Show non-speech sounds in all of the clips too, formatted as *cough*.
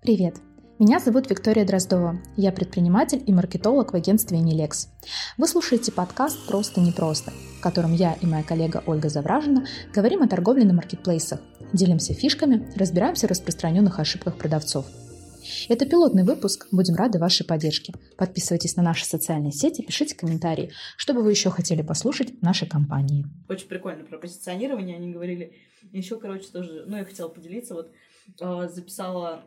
Привет! Меня зовут Виктория Дроздова. Я предприниматель и маркетолог в агентстве Unilex. Вы слушаете подкаст «Просто непросто», в котором я и моя коллега Ольга Завражина говорим о торговле на маркетплейсах, делимся фишками, разбираемся в распространенных ошибках продавцов. Это пилотный выпуск, будем рады вашей поддержке. Подписывайтесь на наши социальные сети, пишите комментарии, что бы вы еще хотели послушать в нашей компании. Очень прикольно про позиционирование они говорили. Еще, короче, тоже, ну, я хотела поделиться, вот э, записала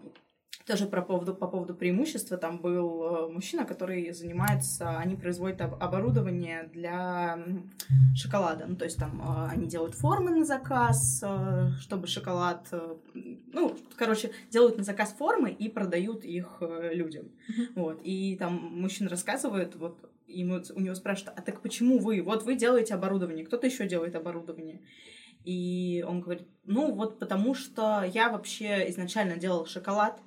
тоже про поводу, по поводу преимущества. Там был э, мужчина, который занимается, они производят оборудование для шоколада. Ну, то есть там э, они делают формы на заказ, э, чтобы шоколад... Ну, короче, делают на заказ формы и продают их людям. Mm-hmm. Вот. И там мужчина рассказывает, вот ему, у него спрашивают, а так почему вы? Вот вы делаете оборудование, кто-то еще делает оборудование. И он говорит, ну вот потому что я вообще изначально делал шоколад,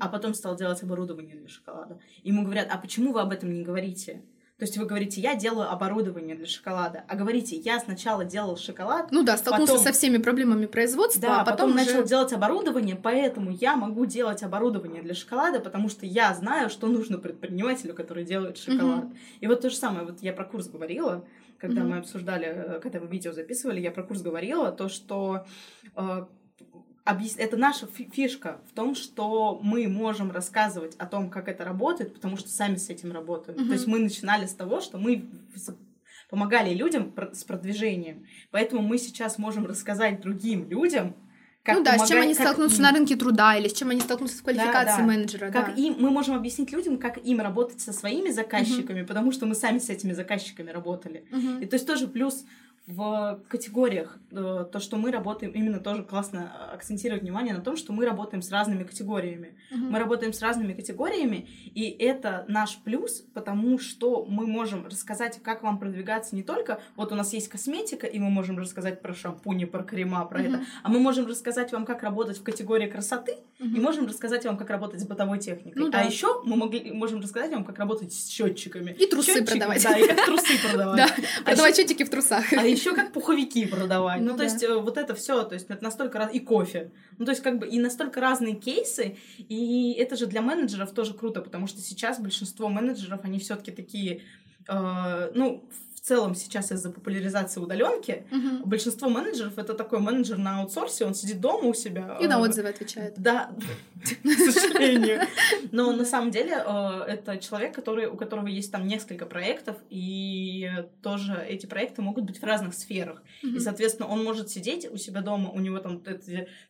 а потом стал делать оборудование для шоколада. Ему говорят, а почему вы об этом не говорите? То есть вы говорите, я делаю оборудование для шоколада, а говорите, я сначала делал шоколад. Ну да, столкнулся потом... со всеми проблемами производства, да, а потом, потом уже... начал делать оборудование, поэтому я могу делать оборудование для шоколада, потому что я знаю, что нужно предпринимателю, который делает шоколад. Угу. И вот то же самое, вот я про курс говорила, когда угу. мы обсуждали, э, когда вы видео записывали, я про курс говорила, то, что э, это наша фишка в том, что мы можем рассказывать о том, как это работает, потому что сами с этим работаем. Mm-hmm. То есть мы начинали с того, что мы помогали людям с продвижением. Поэтому мы сейчас можем рассказать другим людям, как ну да, помогать, с чем они столкнутся им... на рынке труда или с чем они столкнутся в квалификации да, да. менеджера. Как да. им, мы можем объяснить людям, как им работать со своими заказчиками, uh-huh. потому что мы сами с этими заказчиками работали. Uh-huh. И то есть тоже плюс в категориях. Э, то, что мы работаем, именно тоже классно акцентировать внимание на том, что мы работаем с разными категориями. Uh-huh. Мы работаем с разными категориями, и это наш плюс, потому что мы можем рассказать, как вам продвигаться не только, вот у нас есть косметика, и мы можем рассказать про шампуни, про крема, про uh-huh. это, а мы можем рассказать вам, как работать в категории красоты, uh-huh. и можем рассказать вам, как работать с бытовой техникой. Ну, да. А еще мы могли, можем рассказать вам, как работать с счетчиками. И трусы Счетчики, продавать. Да, и как трусы продавать. *laughs* Да, а продавать счетчики в трусах. А *laughs* еще как пуховики продавать. Ну, ну то есть, э, вот это все, то есть, это настолько раз... И кофе. Ну, то есть, как бы, и настолько разные кейсы, и это же для менеджеров тоже круто, потому что сейчас большинство менеджеров, они все-таки такие, э, ну, целом сейчас из-за популяризации удаленки uh-huh. большинство менеджеров это такой менеджер на аутсорсе, он сидит дома у себя. И на отзывы отвечает. Да, к *laughs* сожалению. Но на самом деле э, это человек, который, у которого есть там несколько проектов, и тоже эти проекты могут быть в разных сферах. И, соответственно, он может сидеть у себя дома, у него там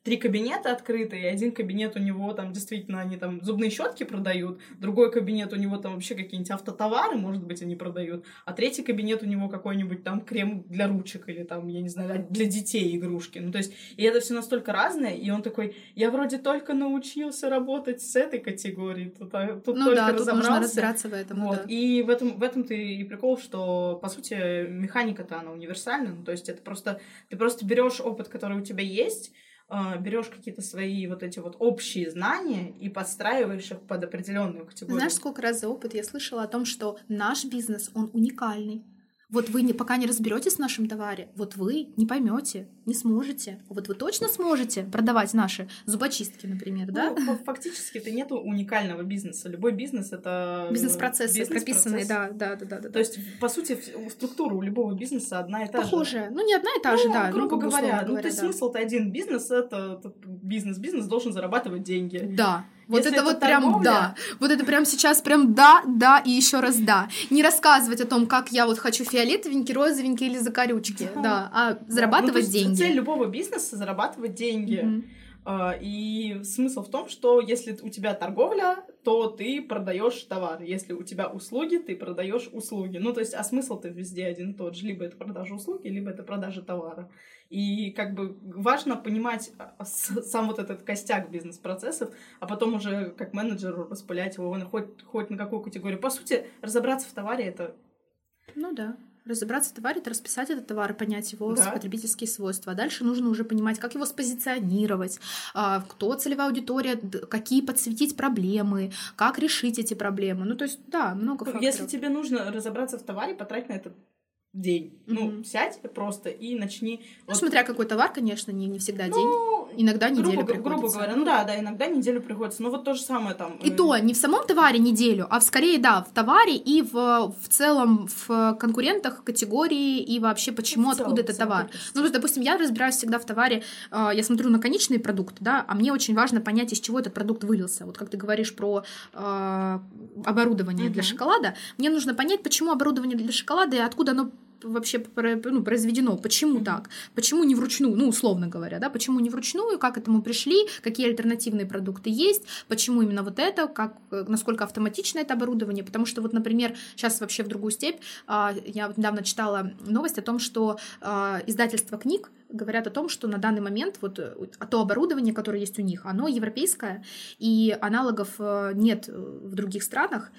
три кабинета открыты, и один кабинет у него там действительно они там зубные щетки продают, другой кабинет у него там вообще какие-нибудь автотовары, может быть, они продают, а третий кабинет у него какой-нибудь там крем для ручек или там, я не знаю, для детей игрушки. Ну, то есть, и это все настолько разное, и он такой, я вроде только научился работать с этой категорией, тут, а, тут ну, только да, разобрался. Тут нужно разбираться в этом. Вот. Да. И в этом, в этом ты и прикол, что, по сути, механика-то она универсальна, ну, то есть это просто, ты просто берешь опыт, который у тебя есть, а, берешь какие-то свои вот эти вот общие знания и подстраиваешь их под определенную категорию. Знаешь, сколько раз за опыт я слышала о том, что наш бизнес, он уникальный. Вот вы не, пока не разберетесь в нашем товаре, вот вы не поймете, не сможете. Вот вы точно сможете продавать наши зубочистки, например, ну, да? Фактически это нету уникального бизнеса. Любой бизнес это бизнес-процессы бизнес прописанные, да, да, да, да, да. То есть по сути структура у любого бизнеса одна и та Похожая. же. Ну не одна и та ну, же, да. Грубо ну, говоря, ну то есть да. смысл-то один бизнес это, это бизнес, бизнес должен зарабатывать деньги. Да. Вот Если это, это вот торговля... прям да. Вот это прям сейчас прям да, да и еще раз да. Не рассказывать о том, как я вот хочу фиолетовенький, розовенький или закорючки, да, да а зарабатывать ну, деньги. Цель любого бизнеса зарабатывать деньги. Mm-hmm. И смысл в том, что если у тебя торговля, то ты продаешь товар. Если у тебя услуги, ты продаешь услуги. Ну, то есть, а смысл-то везде один и тот же. Либо это продажа услуги, либо это продажа товара. И как бы важно понимать а, сам вот этот костяк бизнес-процессов, а потом уже как менеджеру распылять его хоть, хоть на какую категорию. По сути, разобраться в товаре — это... Ну да. Разобраться в товаре — это расписать этот товар, понять его да. потребительские свойства. А дальше нужно уже понимать, как его спозиционировать, а, кто целевая аудитория, какие подсветить проблемы, как решить эти проблемы. Ну, то есть, да, много факторов. Если тебе нужно разобраться в товаре, потрать на это день. Mm-hmm. Ну, сядь просто и начни. Ну, вот... смотря какой товар, конечно, не, не всегда ну, день. Иногда неделю грубо, приходится. Грубо говоря, ну да, да, иногда неделю приходится. Ну вот то же самое там. И э... то, не в самом товаре неделю, а в, скорее, да, в товаре и в, в целом в конкурентах, категории и вообще почему, ну, целом, откуда этот товар. Ну, то есть, допустим, я разбираюсь всегда в товаре, э, я смотрю на конечные продукты, да, а мне очень важно понять, из чего этот продукт вылился. Вот как ты говоришь про э, оборудование mm-hmm. для шоколада, мне нужно понять, почему оборудование для шоколада и откуда оно вообще ну, произведено, почему mm-hmm. так, почему не вручную, ну, условно говоря, да, почему не вручную, как к этому пришли, какие альтернативные продукты есть, почему именно вот это, как, насколько автоматично это оборудование, потому что вот, например, сейчас вообще в другую степь, а, я недавно читала новость о том, что а, издательство книг говорят о том, что на данный момент вот э, то оборудование, которое есть у них, оно европейское, и аналогов э, нет в других странах,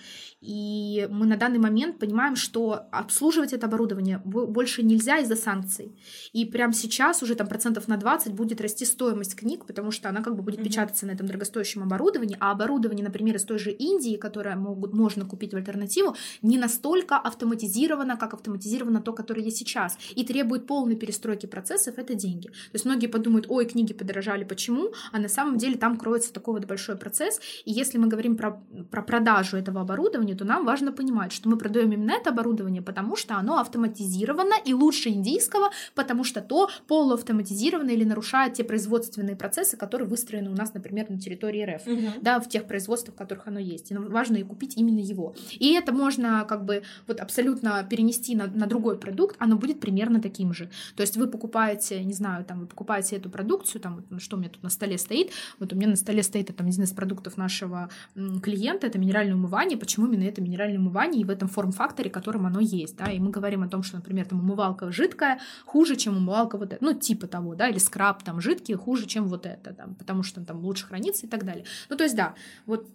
и мы на данный момент понимаем, что обслуживать это оборудование больше нельзя из-за санкций. И прямо сейчас уже там процентов на 20 будет расти стоимость книг, потому что она как бы будет mm-hmm. печататься на этом дорогостоящем оборудовании, а оборудование, например, из той же Индии, которое могут, можно купить в альтернативу, не настолько автоматизировано, как автоматизировано то, которое есть сейчас, и требует полной перестройки процессов, это деньги. То есть многие подумают, ой, книги подорожали, почему? А на самом деле там кроется такой вот большой процесс, и если мы говорим про, про продажу этого оборудования, то нам важно понимать, что мы продаем именно это оборудование, потому что оно автоматизировано и лучше индийского, потому что то полуавтоматизировано или нарушает те производственные процессы, которые выстроены у нас, например, на территории РФ, угу. да, в тех производствах, в которых оно есть. И нам важно и купить именно его. И это можно как бы вот абсолютно перенести на, на другой продукт, оно будет примерно таким же. То есть вы покупаете, не знаю, там вы покупаете эту продукцию, там что у меня тут на столе стоит, вот у меня на столе стоит это один из продуктов нашего клиента, это минеральное умывание. Почему именно это минеральное умывание и в этом форм-факторе, которым оно есть, да, и мы говорим о том, что, например, там умывалка жидкая хуже, чем умывалка вот это, ну, типа того, да, или скраб там жидкий хуже, чем вот это, там, потому что там лучше хранится и так далее. Ну, то есть, да, вот.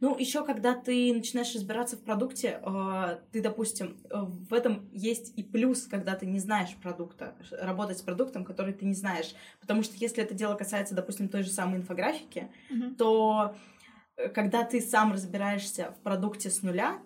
Ну, еще когда ты начинаешь разбираться в продукте, э, ты, допустим, э, в этом есть и плюс, когда ты не знаешь продукта, работать с продуктом, который ты не знаешь, потому что если это дело касается, допустим, той же самой инфографики, mm-hmm. то когда ты сам разбираешься в продукте с нуля,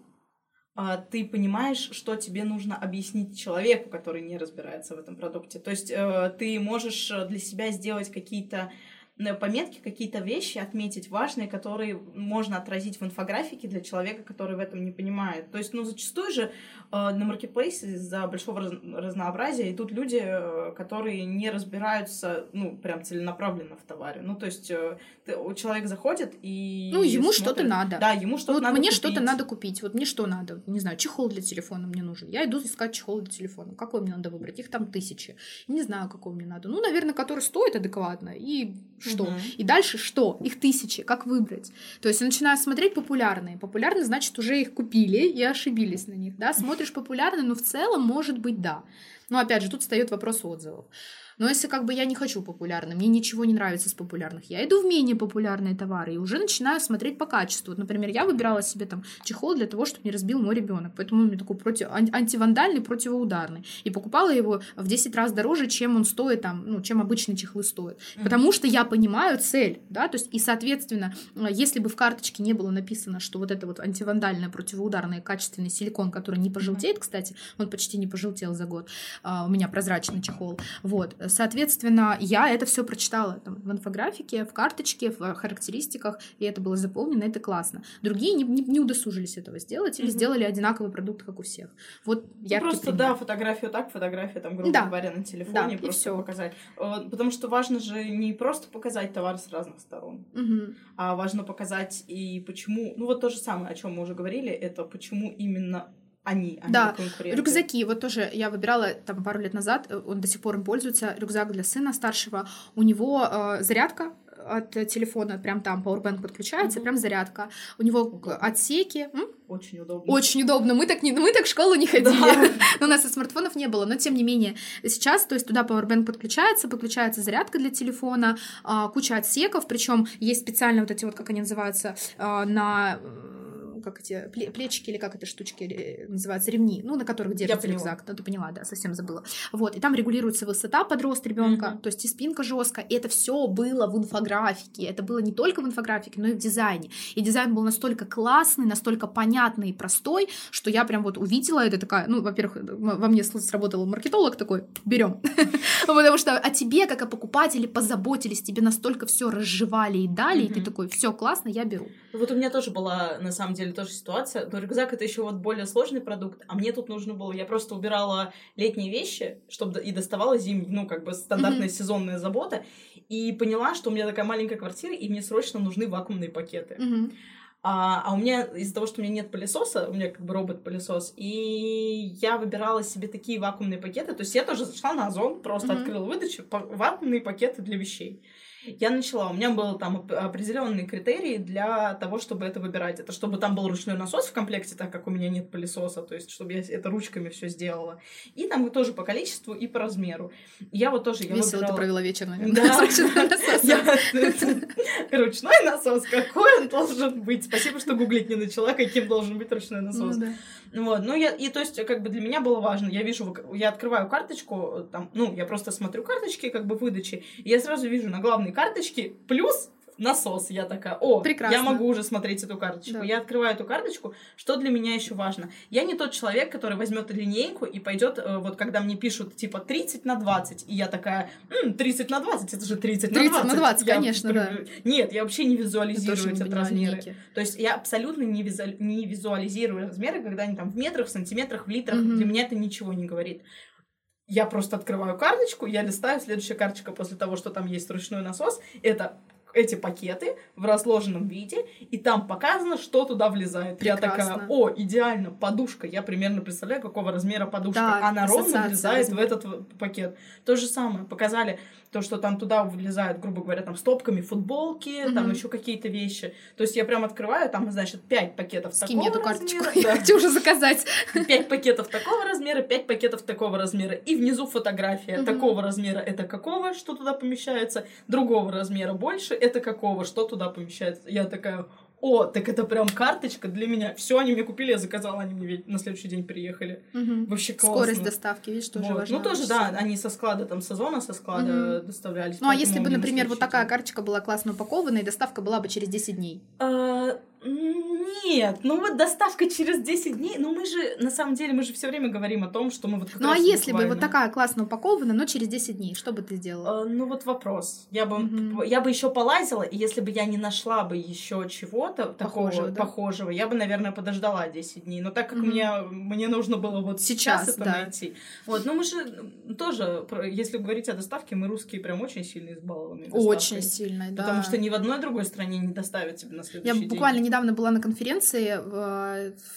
а, ты понимаешь, что тебе нужно объяснить человеку, который не разбирается в этом продукте. То есть э, ты можешь для себя сделать какие-то э, пометки, какие-то вещи отметить важные, которые можно отразить в инфографике для человека, который в этом не понимает. То есть, ну, зачастую же Э, на маркетплейсе из-за большого раз разнообразия идут люди, э, которые не разбираются, ну, прям целенаправленно в товаре. Ну, то есть э, ты, человек заходит и... Ну, ему что-то надо. Да, ему что-то вот надо мне что-то надо купить. Вот мне что надо? Не знаю, чехол для телефона мне нужен. Я иду искать чехол для телефона. Какой мне надо выбрать? Их там тысячи. Не знаю, какой мне надо. Ну, наверное, который стоит адекватно. И что? Угу. И дальше что? Их тысячи. Как выбрать? То есть я начинаю смотреть популярные. Популярные, значит, уже их купили и ошибились на них. Да? Смотришь популярный, но в целом, может быть, да. Но опять же, тут встает вопрос отзывов. Но если как бы я не хочу популярно, мне ничего не нравится с популярных, я иду в менее популярные товары и уже начинаю смотреть по качеству. Вот, например, я выбирала себе там чехол для того, чтобы не разбил мой ребенок. Поэтому он мне такой против, антивандальный, противоударный. И покупала его в 10 раз дороже, чем он стоит там, ну, чем обычные чехлы стоят. Mm-hmm. Потому что я понимаю цель, да, то есть и, соответственно, если бы в карточке не было написано, что вот это вот антивандальное, противоударное, качественный силикон, который не пожелтеет, mm-hmm. кстати, он почти не пожелтел за год, у меня прозрачный чехол, вот, Соответственно, я это все прочитала там, в инфографике, в карточке, в характеристиках, и это было заполнено, это классно. Другие не, не, не удосужились этого сделать или mm-hmm. сделали одинаковый продукт, как у всех. Вот я ну, просто, пример. да, фотографию так, фотография там, грубо да. говоря, на телефоне, да, просто всё. показать. Потому что важно же не просто показать товар с разных сторон, угу. а важно показать и почему, ну вот то же самое, о чем мы уже говорили, это почему именно они, они да, рюкзаки, вот тоже я выбирала там пару лет назад, э, он до сих пор им пользуется, рюкзак для сына старшего, у него э, зарядка от телефона, прям там Powerbank подключается, mm-hmm. прям зарядка. У него отсеки. М? Очень удобно. Очень удобно. Мы так, не, мы так в школу не ходили. Да. *laughs* у нас и смартфонов не было. Но тем не менее, сейчас, то есть туда Powerbank подключается, подключается зарядка для телефона, а, куча отсеков. Причем есть специально вот эти вот, как они называются, а, на как эти плечики или как это штучки э, называются, ремни, ну, на которых держится рюкзак. Ну, ты поняла, да, совсем забыла. Вот, и там регулируется высота под рост ребенка, mm-hmm. то есть и спинка жесткая. И это все было в инфографике. Это было не только в инфографике, но и в дизайне. И дизайн был настолько классный, настолько понятный и простой, что я прям вот увидела это такая, ну, во-первых, во мне сработал маркетолог такой, берем. *laughs* Потому что о тебе, как о покупателе, позаботились, тебе настолько все разжевали и дали, и ты такой, все классно, я беру. Вот у меня тоже была, на самом деле, тоже ситуация. Но рюкзак это еще вот более сложный продукт, а мне тут нужно было, я просто убирала летние вещи, чтобы и доставала зимние, ну, как бы стандартная сезонная забота, и поняла, что у меня такая маленькая квартира, и мне срочно нужны вакуумные пакеты. А, а у меня из-за того, что у меня нет пылесоса, у меня как бы робот-пылесос, и я выбирала себе такие вакуумные пакеты. То есть я тоже зашла на Озон, просто mm-hmm. открыла выдачу, вакуумные пакеты для вещей я начала, у меня был там определенные критерии для того, чтобы это выбирать. Это чтобы там был ручной насос в комплекте, так как у меня нет пылесоса, то есть чтобы я это ручками все сделала. И там тоже по количеству и по размеру. Я вот тоже... Я Весело выбирала... ты провела вечер, наверное. Да. *laughs* *laughs* Ручной насос, какой он должен быть? Спасибо, что гуглить не начала, каким должен быть ручной насос. Вот, ну я, и то есть, как бы для меня было важно, я вижу, я открываю карточку, там, ну, я просто смотрю карточки, как бы выдачи, и я сразу вижу на главной карточке плюс насос. Я такая, о, Прекрасно. я могу уже смотреть эту карточку. Да. Я открываю эту карточку. Что для меня еще важно? Я не тот человек, который возьмет линейку и пойдет, э, вот когда мне пишут типа 30 на 20, и я такая, М, 30 на 20, это же 30, 30 на 20. 30 на 20, я конечно, да. Нет, я вообще не визуализирую эти размеры. Линейки. То есть я абсолютно не, визу... не визуализирую размеры, когда они там в метрах, в сантиметрах, в литрах. Угу. Для меня это ничего не говорит я просто открываю карточку, я листаю, следующая карточка после того, что там есть ручной насос, это эти пакеты в разложенном виде, и там показано, что туда влезает. Прекрасно. Я такая, о, идеально, подушка. Я примерно представляю, какого размера подушка. Да, Она ровно влезает в этот пакет. То же самое. Показали то, что там туда влезают, грубо говоря, там стопками футболки, mm-hmm. там еще какие-то вещи. То есть я прям открываю, там, значит, пять пакетов Скинь такого эту карточку, размера. *laughs* я хочу уже заказать. *laughs* Пять пакетов такого размера, пять пакетов такого размера. И внизу фотография mm-hmm. такого размера, это какого, что туда помещается, другого размера больше, это какого, что туда помещается. Я такая, о, так это прям карточка для меня. Все, они мне купили, я заказала, они мне на следующий день приехали. Угу. Вообще классно. Скорость доставки, видишь, тоже вот. важно. Ну, тоже, да, они со склада, там, сезона со склада угу. доставлялись. Ну, а если бы, например, вот такая карточка была классно упакована, и доставка была бы через 10 дней? А, нет, ну вот доставка через 10 дней, ну мы же, на самом деле, мы же все время говорим о том, что мы вот Ну а если буквально... бы вот такая классно упакована, но через 10 дней, что бы ты сделала? Uh, ну вот вопрос. Я бы, mm-hmm. я бы еще полазила, и если бы я не нашла бы еще чего-то такого похожего, да? похожего, я бы, наверное, подождала 10 дней. Но так как mm-hmm. мне, мне нужно было вот сейчас, сейчас это да. найти. Вот, ну мы же тоже, если говорить о доставке, мы русские прям очень сильно избалованы. Очень сильно, да. Потому что ни в одной другой стране не доставят тебе на следующий я день. Я буквально не недавно была на конференции,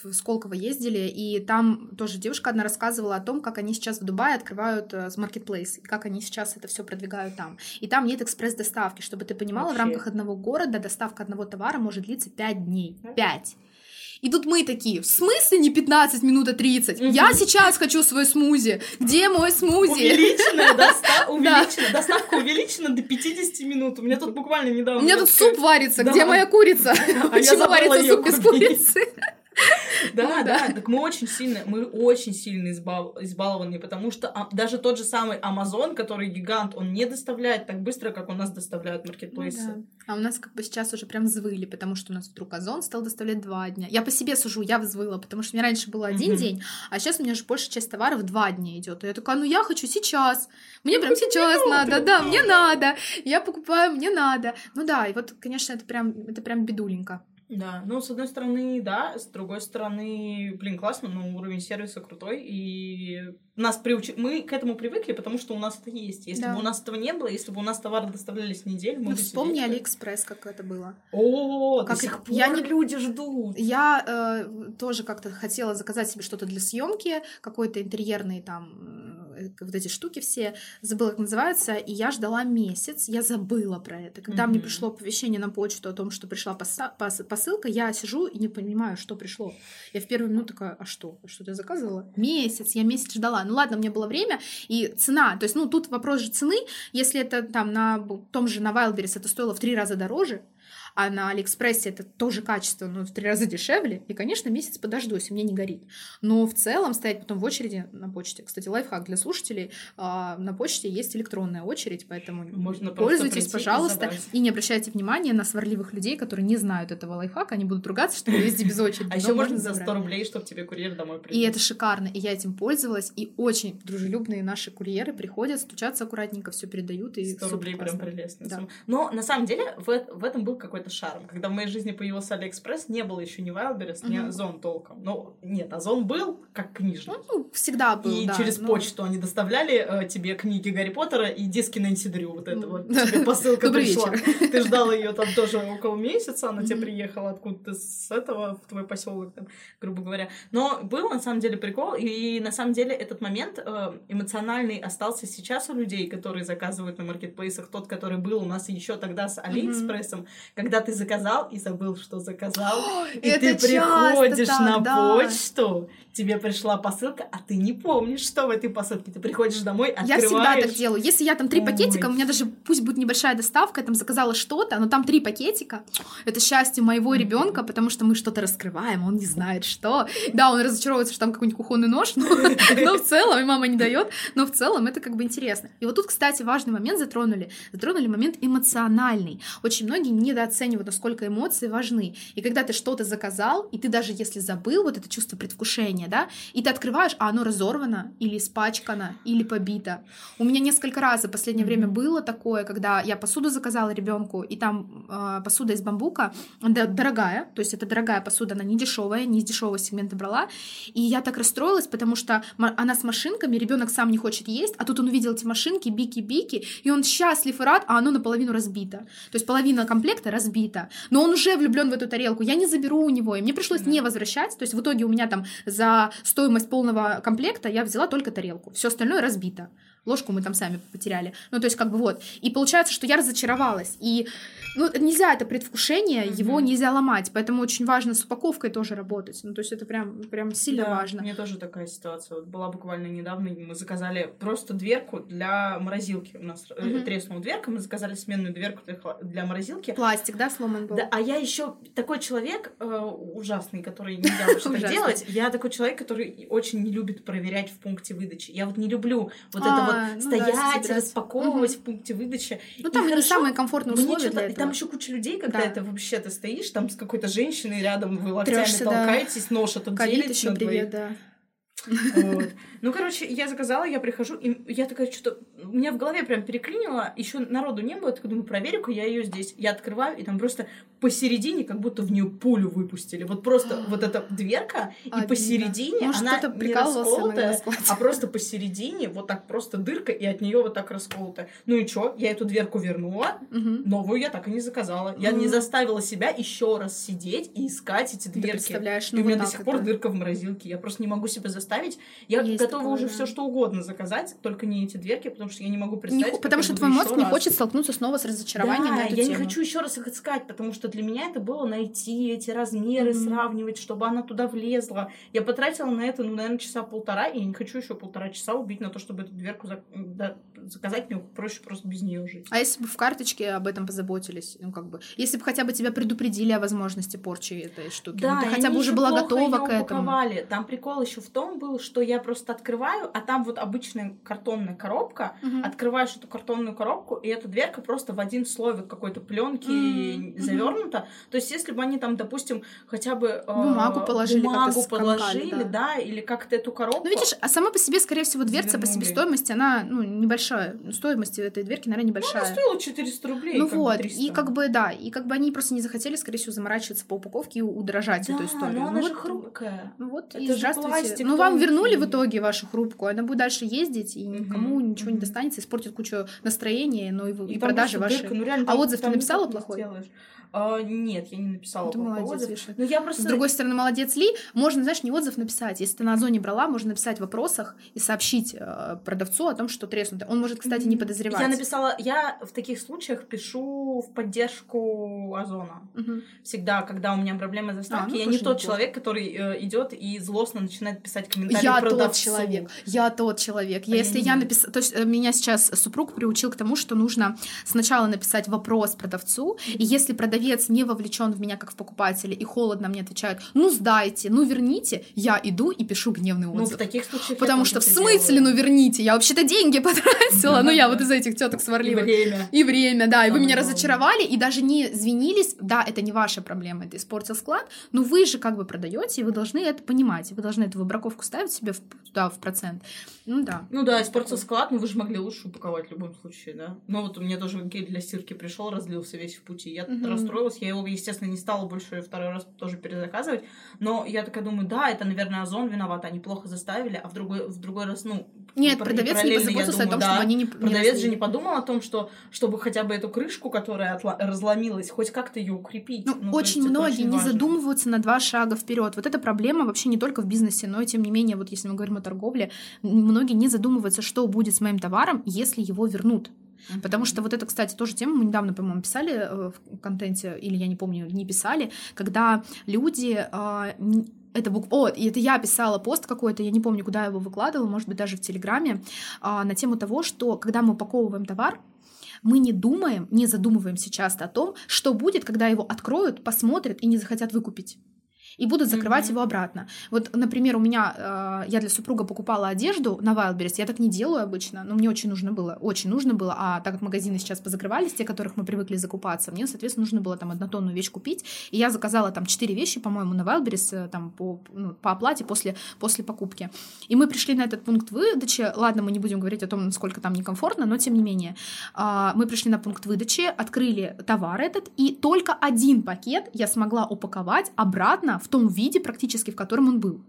в Сколково ездили, и там тоже девушка одна рассказывала о том, как они сейчас в Дубае открывают маркетплейс, э, и как они сейчас это все продвигают там. И там нет экспресс-доставки, чтобы ты понимала, Вообще. в рамках одного города доставка одного товара может длиться 5 дней. 5. И тут мы такие, в смысле не 15 минут, а 30? Угу. Я сейчас хочу свой смузи. Где мой смузи? Увеличенная, *laughs* доста- увеличена, доставка увеличена до 50 минут. У меня тут буквально недавно... У меня тут суп варится. Где моя курица? *laughs* А Почему варится суп без курицы? Да, да, так мы очень сильно, мы очень сильно избалованы, потому что а, даже тот же самый Amazon, который гигант, он не доставляет так быстро, как у нас доставляют маркетплейсы. Ну а у нас как бы сейчас уже прям взвыли, потому что у нас вдруг Озон стал доставлять два дня. Я по себе сужу, я взвыла, потому что у меня раньше было один день, а сейчас у меня же большая часть товаров два дня идет. И я такая, ну я хочу сейчас. Мне прям сейчас надо, да, мне надо. Я покупаю, мне надо. Ну да, и вот, конечно, это прям, это прям бедуленько. Да, ну, с одной стороны, да, с другой стороны, блин, классно, но уровень сервиса крутой, и нас приуч... мы к этому привыкли, потому что у нас это есть. Если да. бы у нас этого не было, если бы у нас товары доставлялись неделю, мы ну, бы вспомни сидели, Алиэкспресс, как это было. О, как до сих пор я не... люди ждут. Я э, тоже как-то хотела заказать себе что-то для съемки, какой-то интерьерный там вот эти штуки все, забыла, как называется, и я ждала месяц, я забыла про это. Когда mm-hmm. мне пришло оповещение на почту о том, что пришла поса- пос- посылка, я сижу и не понимаю, что пришло. Я в первую минуту такая, а что? Что ты заказывала? Месяц, я месяц ждала. Ну ладно, мне было время, и цена, то есть, ну, тут вопрос же цены, если это там на том же на Wildberries это стоило в три раза дороже, а на Алиэкспрессе это тоже качество, но в три раза дешевле, и, конечно, месяц подождусь, и мне не горит. Но в целом стоять потом в очереди на почте. Кстати, лайфхак для слушателей, а, на почте есть электронная очередь, поэтому Можно пользуйтесь, пожалуйста, и, и не обращайте внимания на сварливых людей, которые не знают этого лайфхака, они будут ругаться, что вы ездите без очереди. *laughs* А еще можно за 100 рублей, чтобы тебе курьер домой принес. И это шикарно, и я этим пользовалась, и очень дружелюбные наши курьеры приходят, стучатся аккуратненько, все передают, и 100 рублей прям прелестно. Но на самом деле в этом был какой-то шарм. Когда в моей жизни появился Алиэкспресс, не было еще ни Wildberries, ни Озон толком. Ну, нет, Озон был как книжный. Ну, всегда был, И да, через но... почту они доставляли э, тебе книги Гарри Поттера и диски Нэнси Дрю. Вот это вот тебе посылка *laughs* пришла. Ты ждала ее там тоже около месяца, она тебе приехала откуда-то с этого в твой поселок, грубо говоря. Но был на самом деле прикол, и на самом деле этот момент э, эмоциональный остался сейчас у людей, которые заказывают на маркетплейсах, тот, который был у нас еще тогда с Алиэкспрессом, mm-hmm. Когда ты заказал и забыл, что заказал, О, и ты приходишь так, на да. почту, тебе пришла посылка, а ты не помнишь, что в этой посылке. Ты приходишь домой, открываешь... Я всегда так делаю. Если я там три Ой. пакетика, у меня даже пусть будет небольшая доставка, я там заказала что-то, но там три пакетика. Это счастье моего ребенка, потому что мы что-то раскрываем, он не знает, что. Да, он разочаровывается, что там какой-нибудь кухонный нож, но, *laughs* но в целом, и мама не дает, но в целом это как бы интересно. И вот тут, кстати, важный момент затронули. Затронули момент эмоциональный. Очень многие недооценивают, насколько эмоции важны. И когда ты что-то заказал, и ты даже если забыл вот это чувство предвкушения, да, и ты открываешь, а оно разорвано или испачкано или побито. У меня несколько раз за последнее mm-hmm. время было такое, когда я посуду заказала ребенку, и там э, посуда из бамбука, да, дорогая, то есть это дорогая посуда, она не дешевая, не из дешевого сегмента брала, и я так расстроилась, потому что она с машинками, ребенок сам не хочет есть, а тут он увидел эти машинки, бики-бики, и он счастлив и рад, а оно наполовину разбито. То есть половина комплекта разбита, но он уже влюблен в эту тарелку, я не заберу у него, и мне пришлось mm-hmm. не возвращать, то есть в итоге у меня там за стоимость полного комплекта я взяла только тарелку. Все остальное разбито. Ложку мы там сами потеряли. Ну, то есть, как бы вот. И получается, что я разочаровалась. И ну, нельзя это предвкушение, mm-hmm. его нельзя ломать, поэтому очень важно с упаковкой тоже работать. Ну, то есть это прям, прям сильно да, важно. У меня тоже такая ситуация. Вот была буквально недавно, мы заказали просто дверку для морозилки. У нас mm-hmm. треснула дверка, мы заказали сменную дверку для морозилки. Пластик, да, сломан был? Да, а я еще такой человек э, ужасный, который нельзя так *laughs* делать. Я такой человек, который очень не любит проверять в пункте выдачи. Я вот не люблю вот это вот а, ну стоять, распаковывать в пункте выдачи. Ну, там не самые комфортные условия для этого там еще куча людей, когда да. это вообще ты стоишь, там с какой-то женщиной рядом, вы локтями Трёшься, толкаетесь, да. нож этот делится еще привет, да. Вот. Ну, короче, я заказала, я прихожу, и я такая, что-то... У меня в голове прям переклинило, еще народу не было, я такая думаю, проверю-ка я ее здесь. Я открываю, и там просто посередине как будто в нее пулю выпустили. Вот просто вот эта дверка, и посередине Может, она не расколотая, а просто посередине вот так просто дырка, и от нее вот так расколотая. Ну и что? Я эту дверку вернула, новую я так и не заказала. Я не заставила себя еще раз сидеть и искать эти дверки. представляешь, ну, и у меня до сих пор дырка в морозилке. Я просто не могу себя заставить. Я готова уже все что угодно заказать, только не эти дверки, потому что я не могу представить. потому что твой мозг не хочет столкнуться снова с разочарованием. Да, я не хочу еще раз их искать, потому что для меня это было найти эти размеры, mm-hmm. сравнивать, чтобы она туда влезла. Я потратила на это, ну, наверное, часа полтора, и я не хочу еще полтора часа убить на то, чтобы эту дверку за... да, заказать, мне проще просто без нее жить. А если бы в карточке об этом позаботились, ну, как бы, если бы хотя бы тебя предупредили о возможности порчи этой штуки, да, ну, ты хотя бы уже была готова к этому. Упаковали. Там прикол еще в том был, что я просто открываю, а там вот обычная картонная коробка, угу. открываешь эту картонную коробку, и эта дверка просто в один слой вот какой-то пленки угу. завернута. То есть, если бы они там, допустим, хотя бы э, бумагу положили, бумагу положили, да. да, или как-то эту коробку. Ну, видишь, а сама по себе, скорее всего, дверца по себестоимости, она ну, небольшая. Стоимость этой дверки, наверное, небольшая. Ну, она стоила 400 рублей. Ну вот, и как бы, да, и как бы они просто не захотели, скорее всего, заморачиваться по упаковке и удорожать да, эту историю. но она ну, же вот, хрупкая. Ну вот, Это и здравствуйте. Пластик, ну, вам вернули в итоге вашу хрупкую, она будет дальше ездить, и никому mm-hmm. ничего не достанется, испортит кучу настроения, но и, и, и продажи ваши. Дырка, ну, реально, а отзыв ты написала плохой? Сделаешь. А, нет, я не написала ты молодец, отзыв. Но я просто... С другой стороны, молодец Ли. Можно, знаешь, не отзыв написать. Если ты на Озоне брала, можно написать в вопросах и сообщить э, продавцу о том, что треснуто. Он может, кстати, не подозревать. Я написала, я в таких случаях пишу в поддержку Озона. Мгм. Всегда, когда у меня проблемы с доставкой, А, ну, я не тот человек, который э, идет и злостно начинает писать комментарии Я продавцу. тот человек. Я тот человек. А я Если я буду. написала... То есть э, меня сейчас супруг приучил к тому, что нужно сначала написать вопрос продавцу, и если продавец не вовлечен в меня как в покупателя и холодно мне отвечает, ну сдайте, ну верните, я иду и пишу гневный Ну, в отзыв. таких случаях Потому что в смысле, делаю. ну верните, я вообще-то деньги *laughs* потратила, ну я вот из этих теток И сварливых. время. И время, да, и вы меня разочаровали, и даже не извинились, да, это не ваша проблема, это испортил склад, но вы же как бы продаете, и вы должны это понимать, и вы должны эту выбраковку ставить себе в, туда в процент. Ну да. Ну да, испортил склад, но вы же могли лучше упаковать в любом случае, да? Ну вот у меня тоже гель для стирки пришел, разлился весь в пути. Я Мгм. Расстроилась, я его, естественно, не стала больше второй раз тоже перезаказывать. Но я такая думаю, да, это, наверное, Озон виноват, они плохо заставили, а в другой, в другой раз, ну... Нет, продавец не позаботился о думаю, том, да, чтобы они не не Продавец же разлили. не подумал о том, что чтобы хотя бы эту крышку, которая отла- разломилась, хоть как-то ее укрепить. Ну, Ну, очень есть многие очень не важно. задумываются на два шага вперед. Вот эта проблема вообще не только в бизнесе, но и тем не менее, вот если мы говорим о торговле, многие не задумываются, что будет с моим товаром, если его вернут. Мгм. Потому что вот это, кстати, тоже тема, мы недавно, по-моему, писали э, в контенте, или я не помню, не писали, когда люди а, это бук... О, и это я писала пост какой-то, я не помню, куда я его выкладывала, может быть, даже в Телеграме, а, на тему того, что когда мы упаковываем товар, мы не думаем, не задумываемся часто о том, что будет, когда его откроют, посмотрят и не захотят выкупить. И будут закрывать Мгм. его обратно. Вот, например, у меня, э, я для супруга покупала одежду на Wildberries, я так не делаю обычно, но мне очень нужно было, очень нужно было, а так как магазины сейчас позакрывались, те, которых мы привыкли закупаться, мне, соответственно, нужно было там однотонную вещь купить, и я заказала там четыре вещи, по-моему, на Wildberries э, там по, ну, по оплате после, после покупки. И мы пришли на этот пункт выдачи, ладно, мы не будем говорить о том, насколько там некомфортно, но тем не менее, а, мы пришли на пункт выдачи, открыли товар этот, и только один пакет я смогла упаковать обратно в том виде практически, в котором он был.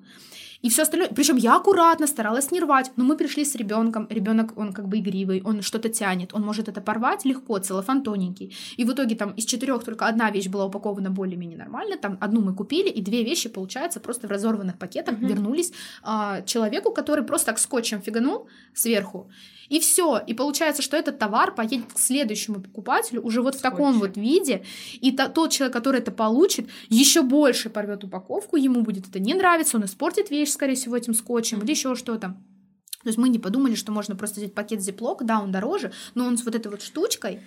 И все остальное, причем я аккуратно старалась не рвать, но мы пришли с ребенком, ребенок, он как бы игривый, он что-то тянет, он может это порвать легко, целлофан тоненький. И в итоге там из четырех только одна вещь была упакована более-менее нормально, там одну мы купили, и две вещи, получается, просто в разорванных пакетах Мгм. вернулись а, человеку, который просто так скотчем фиганул сверху. И все. И получается, что этот товар поедет к следующему покупателю уже вот в таком вот виде. И та- тот человек, который это получит, еще больше порвет упаковку, ему будет это не нравиться, он испортит вещь, скорее всего, этим скотчем или еще что-то. То есть мы не подумали, что можно просто взять пакет зиплок, да, он дороже, но он с вот этой вот штучкой.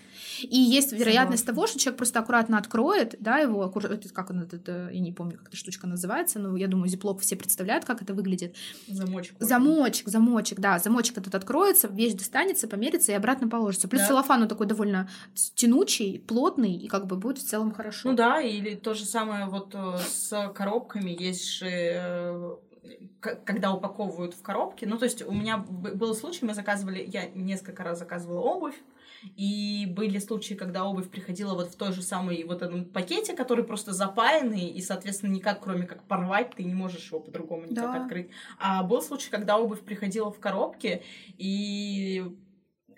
И есть вероятность Согласна. того, что человек просто аккуратно откроет, да, его, это, как он, это, это, я не помню, как эта штучка называется, но я думаю, зиплок все представляют, как это выглядит. Замочек. Замочек, замочек, да, замочек этот откроется, вещь достанется, померится и обратно положится. Плюс Да. целлофан он такой довольно тянучий, плотный, и как бы будет в целом хорошо. Ну да, или то же самое вот э, с коробками есть же э, когда упаковывают в коробки. Ну, то есть у меня был случай, мы заказывали, я несколько раз заказывала обувь, и были случаи, когда обувь приходила вот в той же самой вот этом пакете, который просто запаянный, и, соответственно, никак, кроме как порвать, ты не можешь его по-другому никак Да. открыть. А был случай, когда обувь приходила в коробке, и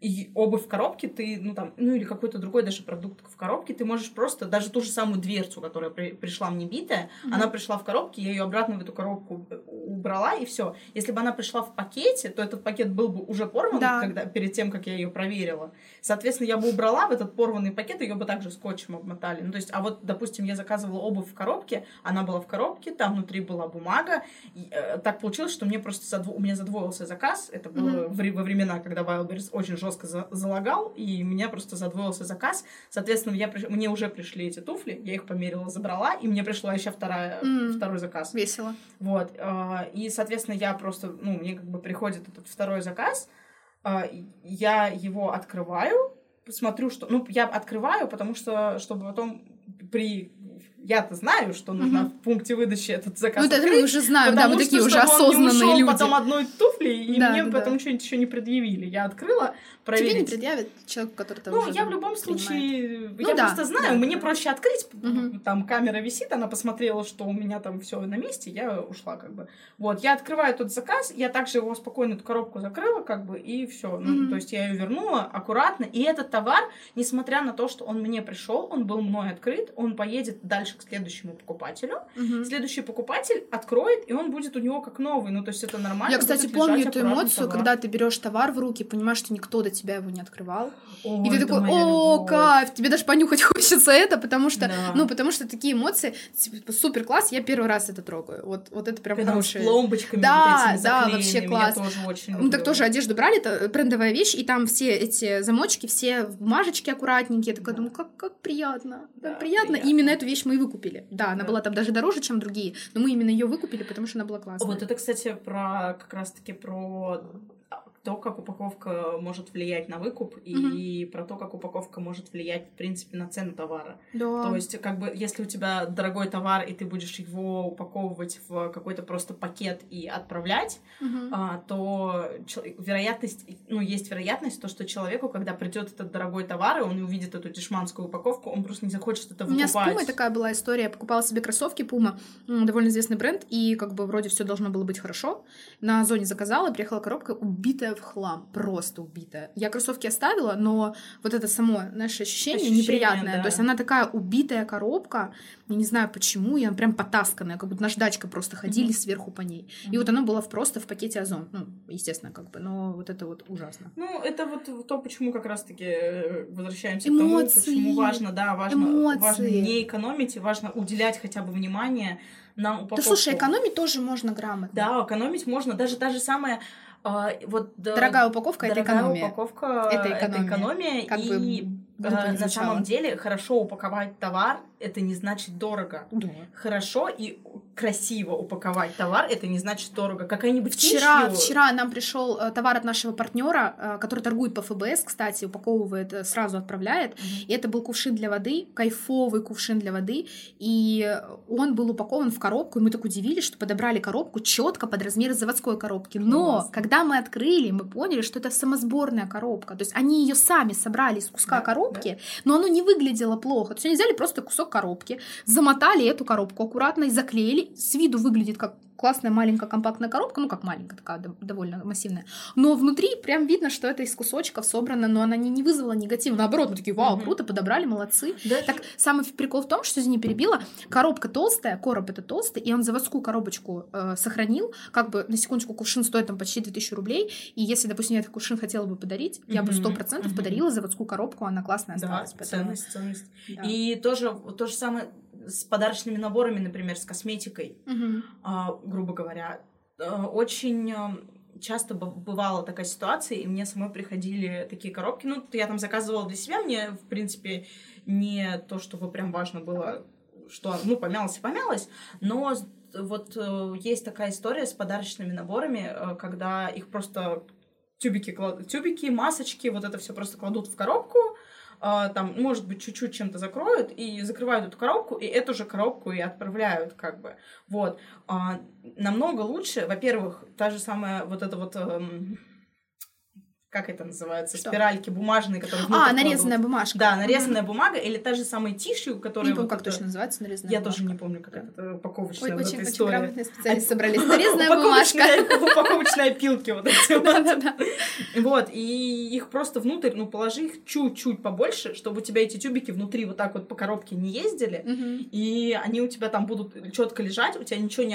и обувь в коробке, ты, ну там, ну или какой-то другой даже продукт в коробке, ты можешь просто, даже ту же самую дверцу, которая при- пришла мне битая, Мгм. она пришла в коробке, я ее обратно в эту коробку убрала, и все. Если бы она пришла в пакете, то этот пакет был бы уже порван, Да. когда, перед тем, как я ее проверила. Соответственно, я бы убрала в этот порванный пакет, ее бы также скотчем обмотали. Ну, то есть, а вот, допустим, я заказывала обувь в коробке, она была в коробке, там внутри была бумага. И, э, так получилось, что мне просто задво- у меня задвоился заказ. Это было Мгм. вре- во времена, когда Wildberries очень жестко за- залагал, и у меня просто задвоился заказ. Соответственно, я, приш- мне уже пришли эти туфли, я их померила, забрала, и мне пришла еще вторая, М. второй заказ. Весело. Вот, а, и, соответственно, я просто, ну, мне как бы приходит этот второй заказ, и я его открываю, смотрю, что, ну, я открываю, потому что, чтобы потом при, я-то знаю, что нужно Мгм. в пункте выдачи этот заказ Ну, это мы уже знаем, да, мы что, такие уже осознанные ушел люди. потом одной туфли, и Да, мне да, потом да. что-нибудь еще не предъявили. Я открыла, проверить. Тебе не предъявят человеку, который там Ну, я в любом принимает. случае, Ну я да, просто знаю, да, мне проще открыть, Мгм. там камера висит, она посмотрела, что у меня там все на месте, я ушла как бы. Вот, я открываю тот заказ, я также его спокойно эту коробку закрыла как бы и все. Ну, то есть я ее вернула аккуратно, и этот товар, несмотря на то, что он мне пришел, он был мной открыт, он поедет дальше к следующему покупателю, Мгм. следующий покупатель откроет, и он будет у него как новый, ну то есть это нормально. Я, кстати, помню, эту эмоцию, товар. когда ты берешь товар в руки, понимаешь, что никто до тебя его не открывал. Ой, и ты такой, о, любовь». кайф, тебе даже понюхать *laughs* хочется это, потому что, Да. ну, потому что такие эмоции, типа, супер класс, я первый раз это трогаю. Вот, вот это прям Когда с хорошее. пломбочками Да, вот да, вообще я класс. тоже очень Мы так люблю. тоже одежду брали, это брендовая вещь, и там все эти замочки, все бумажечки аккуратненькие. Я такая Да. думаю, как, как приятно, Да, как приятно. приятно. И именно эту вещь мы и выкупили. Да, она Да. была там даже дороже, чем другие, но мы именно ее выкупили, потому что она была классная. Вот это, кстати, про как раз-таки про то, как упаковка может влиять на выкуп, и про то, как упаковка может влиять, в принципе, на цену товара. Да. То есть, как бы, если у тебя дорогой товар, и ты будешь его упаковывать в какой-то просто пакет и отправлять, Мгм. а, то вероятность, ну, есть вероятность, то, что человеку, когда придет этот дорогой товар, и он увидит эту дешманскую упаковку, он просто не захочет это У меня с выкупать. Пумой такая была история. Я покупала себе кроссовки Пума, довольно известный бренд, и как бы вроде все должно было быть хорошо. На Озоне заказала, приехала коробка убитая в хлам, просто убитая. Я кроссовки оставила, но вот это само наше ощущение, Ощущение, неприятное. да. То есть она такая убитая коробка, я не знаю почему, и она прям потасканная, как будто наждачкой просто ходили Мгм. сверху по ней. И Мгм. вот она была просто в пакете Озон. Ну, естественно, как бы, но вот это вот ужасно. Ну, это вот то, почему как раз-таки э, возвращаемся к тому, Эмоции. почему важно, да, важно, Эмоции. важно не экономить, и важно уделять хотя бы внимание на упаковку. Да слушай, экономить тоже можно грамотно. Да, экономить можно. Даже та же самая а, вот Дорогая упаковка это дорогая экономия. упаковка Это это экономия. экономия, Как бы и э, не на самом деле хорошо упаковать товар это не значит дорого. Да. Хорошо и красиво упаковать товар это не значит дорого. Какая-нибудь Вчера, тишью- вчера нам пришел э, товар от нашего партнера, э, который торгует по ФБС, кстати, упаковывает, э, сразу отправляет. Мгм. И это был кувшин для воды, кайфовый кувшин для воды. И он был упакован в коробку, и мы так удивились, что подобрали коробку четко под размер заводской коробки. Но Классно. когда мы открыли, мы поняли, что это самосборная коробка. То есть они ее сами собрали из куска Да, коробки, но оно не выглядело плохо. То есть они взяли просто кусок коробки, замотали эту коробку аккуратно и заклеили. С виду выглядит как классная маленькая компактная коробка, ну как маленькая такая, дов- довольно массивная. Но внутри прям видно, что это из кусочков собрано, но она не, не вызвала негатива. Наоборот, мы такие, вау, круто, подобрали, молодцы. Даже- Так, самый прикол в том, что, извини, перебила, коробка толстая, короб это толстый, и он заводскую коробочку э, сохранил, как бы, на секундочку, кувшин стоит там почти 2000 рублей, и если, допустим, я этот кувшин хотела бы подарить, я бы Мгм, 100% мгм. подарила заводскую коробку, она классная Да, осталась. поэтому- ценность, ценность. да. И тоже то же самое с подарочными наборами, например, с косметикой, а, грубо говоря. Э, Очень э, часто бывала такая ситуация, и мне самой приходили такие коробки. Ну, я там заказывала для себя, мне, в принципе, не то, чтобы прям важно было, что, ну, помялось и помялось, но вот э, есть такая история с подарочными наборами, когда их просто тюбики, клад- тюбики, масочки, вот это все просто кладут в коробку, там, может быть, чуть-чуть чем-то закроют и закрывают эту коробку, и эту же коробку и отправляют, как бы. Вот. А, намного лучше, во-первых, та же самая вот эта вот... как это называется? Что? Спиральки бумажные, которые внутрь А, кладут. нарезанная бумажка. Да, нарезанная бумага, или та же самая тишью, которая... Не помню, вот как это- точно называется нарезанная Я бумажка. тоже не помню, как это упаковочная Ой, вот очень, эта очень грамотные специалисты собрались. Нарезанная бумажка. *laughs* Упаковочные- опилки вот эти вот. Да-да-да. Вот, и их просто внутрь, ну, положи их чуть-чуть побольше, чтобы у тебя эти тюбики внутри вот так вот по коробке не ездили, и они у тебя там будут четко лежать, у тебя ничего ни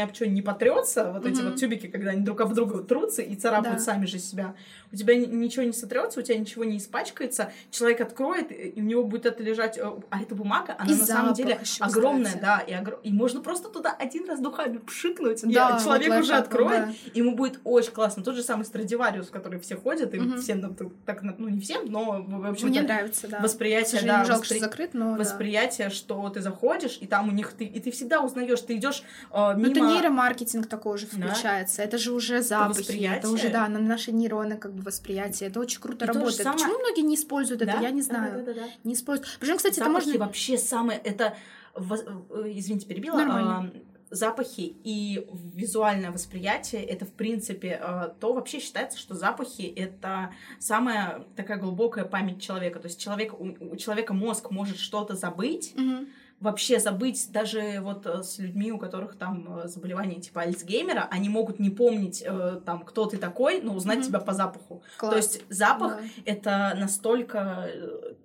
об, чё не потрется, вот эти вот тюбики, когда они друг об друга трутся и царапают сами же себя. У тебя ни- ничего не сотрется, у тебя ничего не испачкается, человек откроет, и у него будет это лежать, э, а эта бумага, она И на самом деле огромная, кстати. да, и, огр- и можно просто туда один раз духами пшикнуть, и Да, человек вот уже откроет, да. Ему будет очень классно. Тот же самый Страдивариус, в который все ходят, и Мгм. всем так, ну не всем, но в общем Мне нравится, да. Восприятие, да, жалко, воспри- что закрыт, но да. восприятие, что ты заходишь, и там у них ты, и ты всегда узнаешь, ты идешь э, Ну, мимо. это нейромаркетинг такой уже Да. включается. Это же уже запахи. Это, уже, да, на наши нейроны как бы восприятие. Это очень круто И работает. самое- Почему многие не используют это? Да? Я не Да, знаю. да, да, да. Не используют. Причем, кстати, это Запахи можно... вообще самое, это, э, извините, перебила. Нормально. а, запахи и визуальное восприятие это в принципе э, то вообще считается, что запахи это самая такая глубокая память человека. То есть человек, у, у человека мозг может что-то забыть, Мгм. Вообще забыть даже вот э, с людьми, у которых там э, заболевание типа Альцгеймера, они могут не помнить э, там, кто ты такой, но узнать Мгм. тебя по запаху. Класс. То есть запах Да. это настолько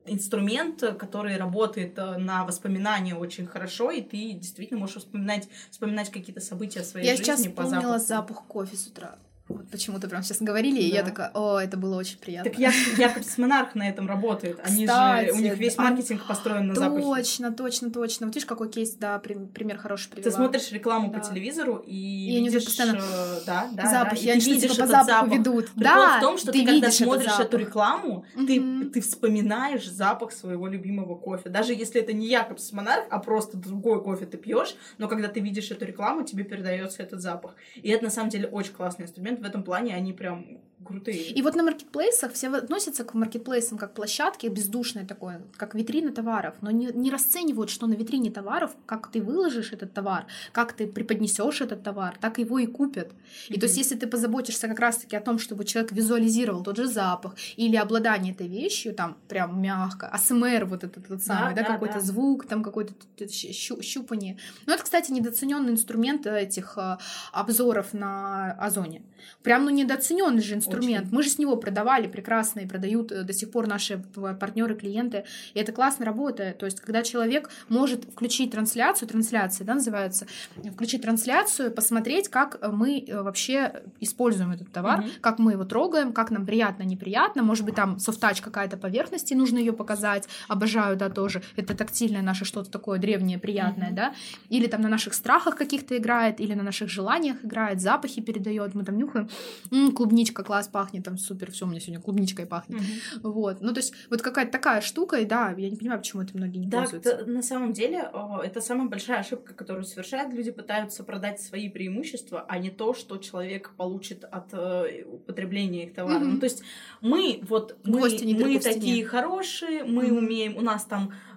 инструмент, который работает на воспоминания очень хорошо, и ты действительно можешь вспоминать, вспоминать какие-то события своей Я жизни сейчас по вспомнила запаху. запах кофе с утра. Вот почему-то прям сейчас говорили, и я такая, о, это было очень приятно. Так Якобс Монарх на этом работает. Они же, у них весь маркетинг построен на запахе. Точно, точно, точно. Вот видишь, какой кейс, да, пример хороший привела. Ты смотришь рекламу по телевизору и видишь... постоянно э, да, да, запахи, да, они что типа по запаху ведут. Да, в том, что ты, когда смотришь эту рекламу, ты, ты вспоминаешь запах своего любимого кофе. Даже если это не Якобс Монарх, а просто другой кофе ты пьешь, но когда ты видишь эту рекламу, тебе передается этот запах. И это на самом деле очень классный инструмент. В этом плане они прям крутые. И вот на маркетплейсах все относятся к маркетплейсам как площадке бездушной такой, как витрина товаров, но не, не расценивают, что на витрине товаров, как ты выложишь этот товар, как ты преподнесешь этот товар, так его и купят. И mm-hmm. то есть, если ты позаботишься как раз-таки о том, чтобы человек визуализировал тот же запах или обладание этой вещью, там прям мягко, АСМР вот этот тот самый, да, да, да какой-то да. звук, там какой-то щу- щупание. Ну, это, кстати, недооцененный инструмент этих э, обзоров на Озоне. Прям, ну, недооцененный же инструмент инструмент. Мы же с него продавали прекрасно и продают э, до сих пор наши партнеры, клиенты. И это классно работает. То есть, когда человек может включить трансляцию, трансляция, да, называется, включить трансляцию, посмотреть, как мы э, вообще используем этот товар, mm-hmm. как мы его трогаем, как нам приятно, неприятно. Может быть, там софтач какая-то поверхность, и нужно ее показать. Обожаю, да, тоже. Это тактильное наше что-то такое древнее, приятное, mm-hmm. да. Или там на наших страхах каких-то играет, или на наших желаниях играет, запахи передает. Мы там нюхаем. М-м, клубничка класс пахнет, там супер, все, у меня сегодня клубничкой пахнет. Mm-hmm. Вот. Ну, то есть, вот какая-то такая штука, и да, я не понимаю, почему это многие не да, пользуются. Да, на самом деле, это самая большая ошибка, которую совершают. Люди пытаются продать свои преимущества, а не то, что человек получит от э, употребления их товара. Mm-hmm. Ну, то есть, мы вот, мы, мы такие хорошие, мы mm-hmm. умеем, у нас там Э,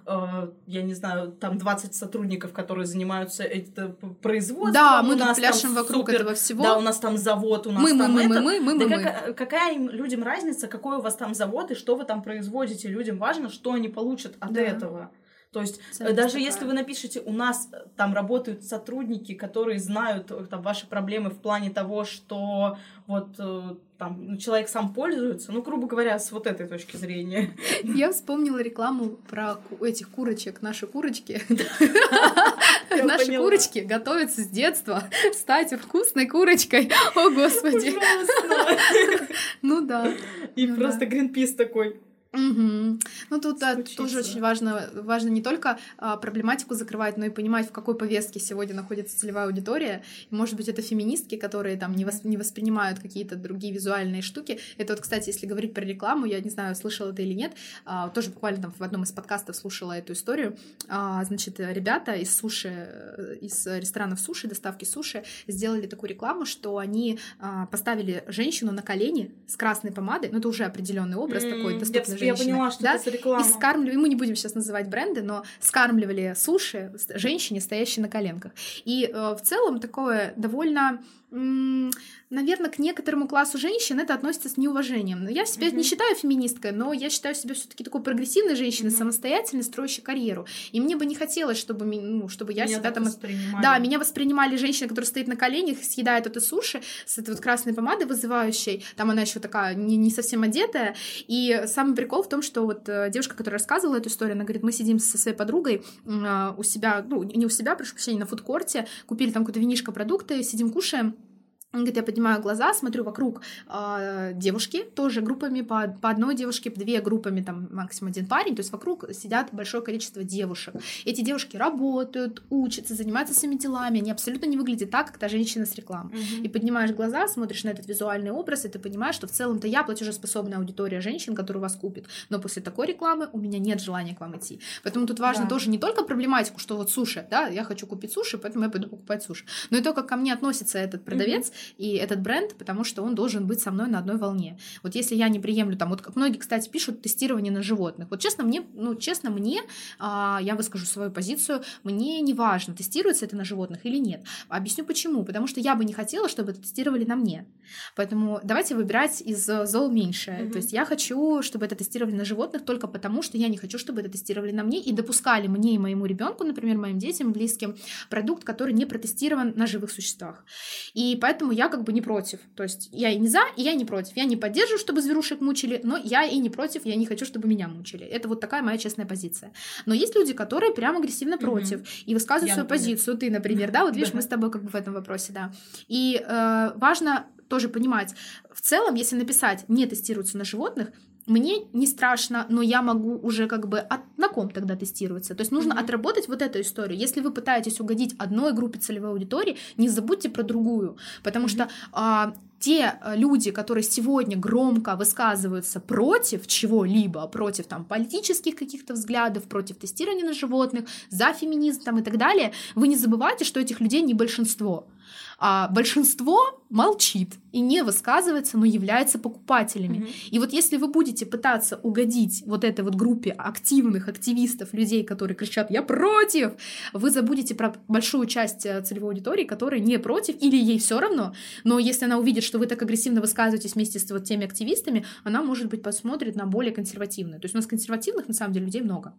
я не знаю, там 20 сотрудников, которые занимаются это производством. Да, мы тут пляшем вокруг супер, этого всего. Да, у нас там завод, у нас мы, там мы, это. Мы, мы, мы, да мы, как, мы. Какая им, людям разница, какой у вас там завод и что вы там производите? Людям важно, что они получат от да. этого. То есть э, Ценность даже такая. если вы напишете, у нас э, там работают сотрудники, которые знают э, там, ваши проблемы в плане того, что вот там ну, человек сам пользуется, ну, грубо говоря, с вот этой точки зрения. Я вспомнила рекламу про этих курочек, наши курочки. *laughs* *laughs* Наши курочки готовятся с детства *laughs* стать вкусной курочкой. О, Господи. Ну да. И ну просто Гринпис такой, Угу. Ну тут да, тоже очень важно, важно не только а, проблематику закрывать, но и понимать, в какой повестке сегодня находится целевая аудитория. И, может быть, это феминистки, которые там не, вос, не воспринимают какие-то другие визуальные штуки. Это вот, кстати, если говорить про рекламу, я не знаю, слышала это или нет, а, тоже буквально там в одном из подкастов слушала эту историю. А, значит, ребята из суши, из ресторанов суши, доставки суши, сделали такую рекламу, что они а, поставили женщину на колени с красной помадой, ну это уже определенный образ mm, такой доступный я поняла, что да? это реклама. И скармливали, мы не будем сейчас называть бренды, но скармливали суши женщине, стоящей на коленках. И э, в целом такое довольно наверное, к некоторому классу женщин это относится с неуважением. Я себя mm-hmm. не считаю феминисткой, но я считаю себя все-таки такой прогрессивной женщиной, mm-hmm. самостоятельной, строящей карьеру. И мне бы не хотелось, чтобы, ну, чтобы я меня себя там... Воспринимали. Да, меня воспринимали женщины, которая стоит на коленях, съедает это суши с этой вот красной помадой вызывающей. Там она еще такая не, не совсем одетая. И самый прикол в том, что вот э, девушка, которая рассказывала эту историю, она говорит, мы сидим со своей подругой э, у себя, ну, не у себя, прошу прощения, на фудкорте, купили там какое-то винишко продукты, сидим, кушаем, говорит, я поднимаю глаза, смотрю вокруг э, девушки, тоже группами по, по одной девушке, две группами, там максимум один парень, то есть вокруг сидят большое количество девушек. Эти девушки работают, учатся, занимаются своими делами, они абсолютно не выглядят так, как та женщина с рекламы. Mm-hmm. И поднимаешь глаза, смотришь на этот визуальный образ, и ты понимаешь, что в целом-то я платежеспособная аудитория женщин, которые вас купят, но после такой рекламы у меня нет желания к вам идти. Поэтому тут важно да. тоже не только проблематику, что вот суши, да, я хочу купить суши, поэтому я пойду покупать суши, но и то, как ко мне относится этот продавец, mm-hmm и этот бренд, потому что он должен быть со мной на одной волне. Вот если я не приемлю там, вот как многие, кстати, пишут тестирование на животных. Вот честно мне, ну честно мне, а, я выскажу свою позицию, мне не важно, тестируется это на животных или нет. Объясню почему. Потому что я бы не хотела, чтобы это тестировали на мне. Поэтому давайте выбирать из зол меньшее. Mm-hmm. То есть я хочу, чтобы это тестировали на животных только потому, что я не хочу, чтобы это тестировали на мне и допускали мне и моему ребенку, например, моим детям, близким, продукт, который не протестирован на живых существах. И поэтому я как бы не против. То есть я и не за, и я не против. Я не поддерживаю, чтобы зверушек мучили, но я и не против, я не хочу, чтобы меня мучили. Это вот такая моя честная позиция. Но есть люди, которые прям агрессивно против mm-hmm. и высказывают я, свою например. позицию. Ты, например, да, вот видишь, мы с тобой как бы в этом вопросе, да. И э, важно тоже понимать. В целом, если написать «не тестируется на животных», мне не страшно, но я могу уже как бы от, на ком тогда тестироваться. То есть нужно mm-hmm. отработать вот эту историю. Если вы пытаетесь угодить одной группе целевой аудитории, не забудьте про другую, потому mm-hmm. что а, те э, люди, которые сегодня громко высказываются против чего-либо, против там политических каких-то взглядов, против тестирования на животных, за феминизм там, и так далее, вы не забывайте, что этих людей не большинство а большинство молчит и не высказывается, но является покупателями. Mm-hmm. И вот если вы будете пытаться угодить вот этой вот группе активных активистов, людей, которые кричат «я против», вы забудете про большую часть э, целевой аудитории, которая не против или ей все равно, но если она увидит, что вы так агрессивно высказываетесь вместе с вот теми активистами, она, может быть, посмотрит на более консервативные. То есть у нас консервативных, на самом деле, людей много.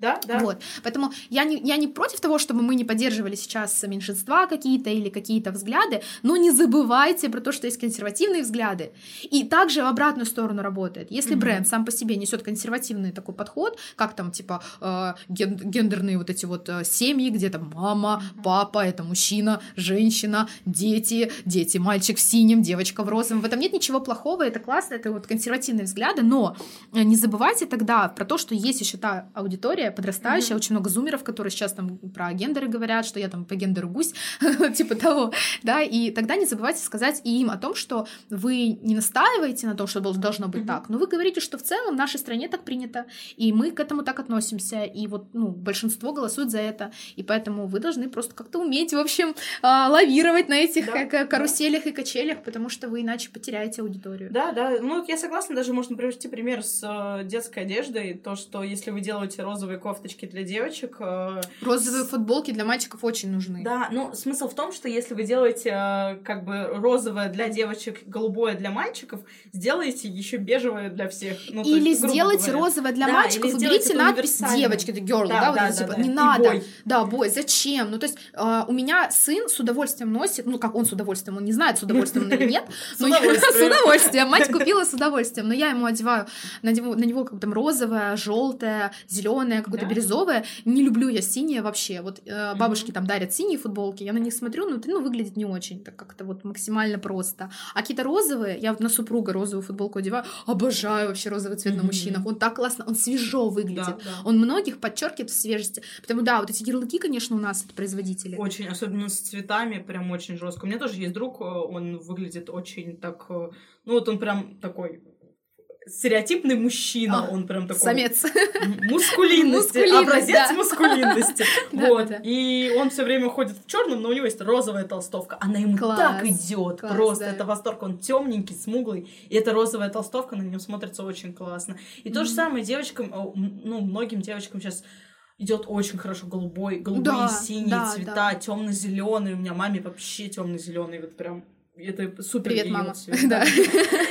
Да, да. Вот. Поэтому я не, я не против того, чтобы мы не поддерживали сейчас меньшинства какие-то или какие-то взгляды, но не забывайте про то, что есть консервативные взгляды. И также в обратную сторону работает. Если mm-hmm. бренд сам по себе несет консервативный такой подход, как там типа э, ген, гендерные вот эти вот э, семьи, где там мама, mm-hmm. папа, это мужчина, женщина, дети, дети, мальчик в синем, девочка в розовом, в этом нет ничего плохого, это классно, это вот консервативные взгляды, но не забывайте тогда про то, что есть еще та аудитория, подрастающая, mm-hmm. очень много зумеров, которые сейчас там про гендеры говорят, что я там по гендеру гусь, *laughs* типа того, да, и тогда не забывайте сказать и им о том, что вы не настаиваете на том, что должно быть mm-hmm. так, но вы говорите, что в целом в нашей стране так принято, и мы к этому так относимся, и вот, ну, большинство голосует за это, и поэтому вы должны просто как-то уметь, в общем, а, лавировать на этих да, каруселях да. и качелях, потому что вы иначе потеряете аудиторию. Да, да, ну, я согласна, даже можно привести пример с э, детской одеждой, то, что если вы делаете розовые кофточки для девочек. Э, Розовые футболки для мальчиков очень нужны. Да, ну смысл в том, что если вы делаете э, как бы розовое для девочек, голубое для мальчиков, сделайте еще бежевое для всех. Ну, или есть, сделайте говоря. розовое для да, мальчиков, уберите надпись девочки, это girl, да, да, вот да, это, да, типа, да. не И надо. Бой. Да, бой, зачем? Ну, то есть э, у меня сын с удовольствием носит, ну, как он с удовольствием, он не знает, с удовольствием или нет, но *laughs* с удовольствием. Мать купила с удовольствием, но я ему одеваю на него, на него как там розовое, желтое, зеленое, какое-то да? бирюзовое. Не люблю я синее вообще. Вот э, бабушки mm-hmm. там дарят синие футболки, я на них смотрю, ну, ну, выглядит не очень, так как-то вот максимально просто. А какие-то розовые, я на супруга розовую футболку одеваю, обожаю вообще розовый цвет mm-hmm. на мужчинах. Он так классно, он свежо выглядит. Да, да. Он многих подчеркивает в свежести. Потому да, вот эти ярлыки, конечно, у нас это производители. Очень, особенно с цветами, прям очень жестко. У меня тоже есть друг, э, он выглядит очень так, э, ну вот он прям такой стереотипный мужчина, а, он прям такой... Самец. Мускулинности, образец да. мускулинности. *laughs* вот. И он все время ходит в черном, но у него есть розовая толстовка. Она ему Класс. так идет. Просто это восторг. Он темненький, смуглый. И эта розовая толстовка на нем смотрится очень классно. И то же самое девочкам, ну, многим девочкам сейчас идет очень хорошо голубой, голубые, синие цвета, темно-зеленый. У меня маме вообще темно-зеленый, вот прям это супер Привет, мама. Цвет. *laughs* Да.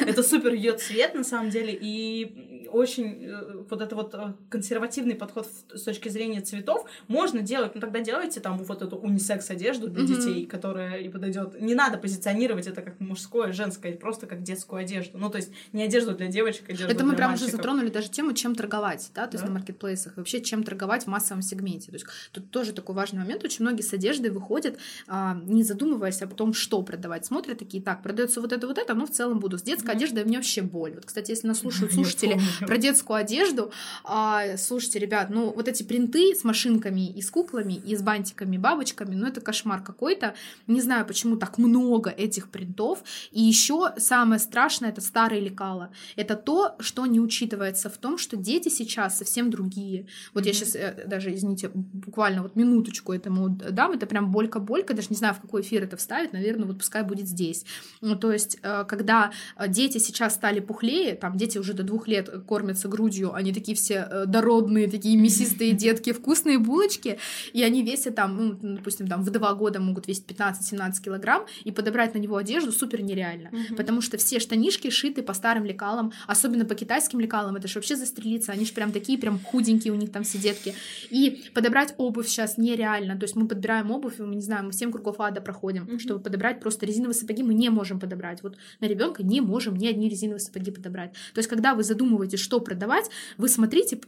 Это супер ее цвет, на самом деле, и очень э, вот это вот э, консервативный подход с точки зрения цветов можно делать, но тогда делайте там вот эту унисекс одежду для mm-hmm. детей, которая и подойдет. Не надо позиционировать это как мужское, женское, просто как детскую одежду. Ну, то есть не одежду для девочек, а одежду Это мы прям мальчиков. уже затронули даже тему, чем торговать, да, то есть да. на маркетплейсах, вообще чем торговать в массовом сегменте. То есть тут тоже такой важный момент, очень многие с одеждой выходят, а, не задумываясь о том, что продавать, смотрят такие, так, продается вот это, вот это, но в целом буду. С детской mm-hmm. одеждой меня вообще боль. Вот, кстати, если нас слушают *laughs* слушатели *laughs* про детскую одежду, а, слушайте, ребят, ну вот эти принты с машинками и с куклами, и с бантиками, бабочками, ну это кошмар какой-то. Не знаю, почему так много этих принтов. И еще самое страшное это старые лекала. Это то, что не учитывается в том, что дети сейчас совсем другие. Вот mm-hmm. я сейчас э, даже, извините, буквально вот минуточку этому дам, это прям болька-болька, даже не знаю, в какой эфир это вставить, наверное, вот пускай будет здесь. Ну, то есть, э, когда э, дети сейчас стали пухлее, там дети уже до двух лет кормятся грудью, они такие все э, дородные, такие мясистые *laughs* детки, вкусные булочки, и они весят там, ну, допустим, там в два года могут весить 15-17 килограмм, и подобрать на него одежду супер нереально, mm-hmm. потому что все штанишки шиты по старым лекалам, особенно по китайским лекалам, это же вообще застрелиться, они же прям такие, прям худенькие у них там все детки, и подобрать обувь сейчас нереально, то есть мы подбираем обувь, мы не знаю, мы 7 кругов ада проходим, mm-hmm. чтобы подобрать просто резиновые сапоги, мы не можем подобрать. Вот на ребенка не можем ни одни резиновые сапоги подобрать. То есть, когда вы задумываетесь, что продавать, вы смотрите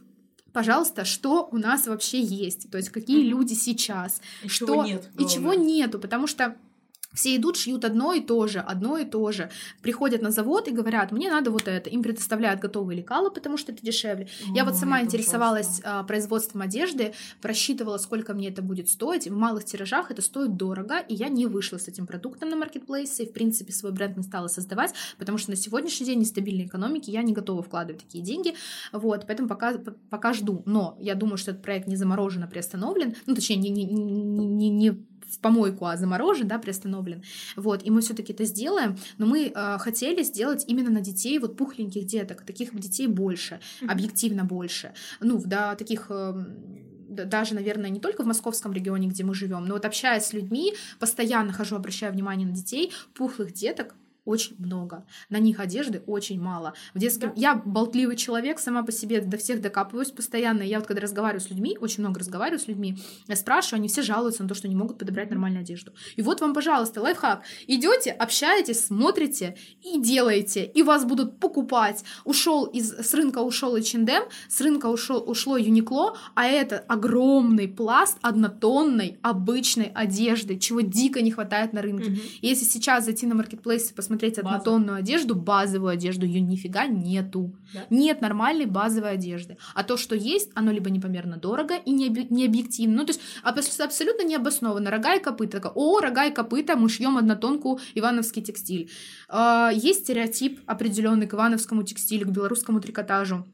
пожалуйста, что у нас вообще есть, то есть какие mm-hmm. люди сейчас, и что чего нет, и чего нету, потому что Все идут, шьют одно и то же, одно и то же. Приходят на завод и говорят, мне надо вот это. Им предоставляют готовые лекала, потому что это дешевле. Я вот сама интересовалась а, производством одежды, просчитывала, сколько мне это будет стоить. В малых тиражах это стоит дорого, и я не вышла с этим продуктом на маркетплейсе, и, в принципе, свой бренд не стала создавать, потому что на сегодняшний день нестабильной экономики я не готова вкладывать такие деньги. Вот, поэтому пока, пока жду. Но я думаю, что этот проект не заморожен, а приостановлен. Ну, точнее, не, не, не, не, не в помойку, а заморожен, да, приостановлен. Вот, и мы все-таки это сделаем, но мы э, хотели сделать именно на детей, вот пухленьких деток, таких детей больше, объективно больше. Ну, да, таких э, даже, наверное, не только в московском регионе, где мы живем, но вот общаясь с людьми, постоянно хожу, обращаю внимание на детей, пухлых деток, очень много. На них одежды очень мало. В детском... Да. Я болтливый человек, сама по себе до всех докапываюсь постоянно. Я вот когда разговариваю с людьми, очень много разговариваю с людьми, я спрашиваю, они все жалуются на то, что не могут подобрать нормальную одежду. И вот вам, пожалуйста, лайфхак. Идете, общаетесь, смотрите и делаете. И вас будут покупать. Ушел из... С рынка ушел H&M, с рынка ушел, ушло Uniqlo, а это огромный пласт однотонной обычной одежды, чего дико не хватает на рынке. Mm-hmm. Если сейчас зайти на маркетплейс и посмотреть посмотреть однотонную одежду, базовую одежду, ее нифига нету. Да? Нет нормальной базовой одежды. А то, что есть, оно либо непомерно дорого и не, не объективно. Ну, то есть абсолютно не обоснованно. Рога и копыта. Такая, О, рога и копыта, мы шьем однотонку ивановский текстиль. А, есть стереотип определенный к ивановскому текстилю, к белорусскому трикотажу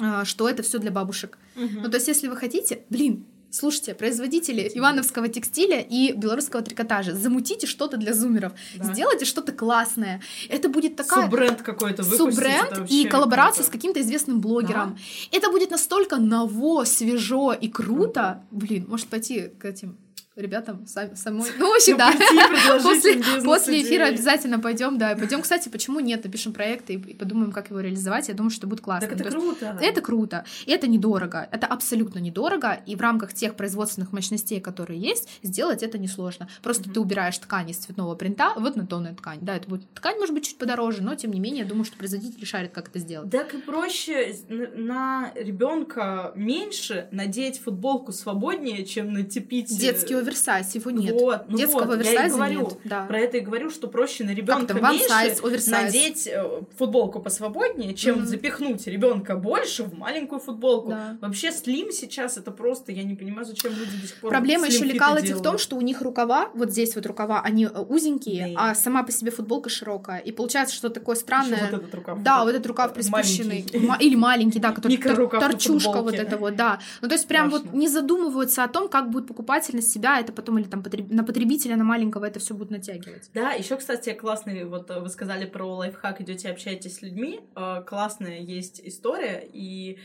а, что это все для бабушек. Угу. Ну, то есть, если вы хотите, блин, Слушайте, производители ивановского текстиля и белорусского трикотажа, замутите что-то для зумеров, да. сделайте что-то классное. Это будет такая... Суббренд какой-то Суббренд и коллаборация с каким-то известным блогером. Да. Это будет настолько ново, свежо и круто. Блин, может пойти к этим ребятам самой. Ну, *laughs* вообще, да. *laughs* После, после эфира обязательно пойдем, да. Пойдем, кстати, почему нет, напишем проект и, подумаем, как его реализовать. Я думаю, что будет классно. Так это круто. Это круто. И это недорого. Это абсолютно недорого. И в рамках тех производственных мощностей, которые есть, сделать это несложно. Просто ты убираешь ткань из цветного принта в однотонную ткань. Да, это будет ткань, может быть, чуть подороже, но тем не менее, я думаю, что производитель шарит, как это сделать. Так и проще на ребенка меньше надеть футболку свободнее, чем натепить детский оверсайз, его нет. Вот, ну Детского вот, оверсайза я и говорю, нет. Да. Про это и говорю, что проще на ребенка меньше size, надеть э, футболку посвободнее, чем mm-hmm. запихнуть ребенка больше в маленькую футболку. Да. Вообще слим сейчас это просто, я не понимаю, зачем люди до сих пор. Проблема еще лекалати в том, что у них рукава, вот здесь вот рукава, они э, узенькие, да. а сама по себе футболка широкая. И получается, что такое странное. Еще вот этот рукав. Да, вот этот рукав приспущенный. Или маленький, да, который торчушка вот это вот, да. Ну то есть прям вот не задумываются о том, как будет покупатель на себя это потом или там на потребителя, на маленького это все будет натягивать. Да, еще, кстати, классный, вот вы сказали про лайфхак, идете общаетесь с людьми, э, классная есть история, и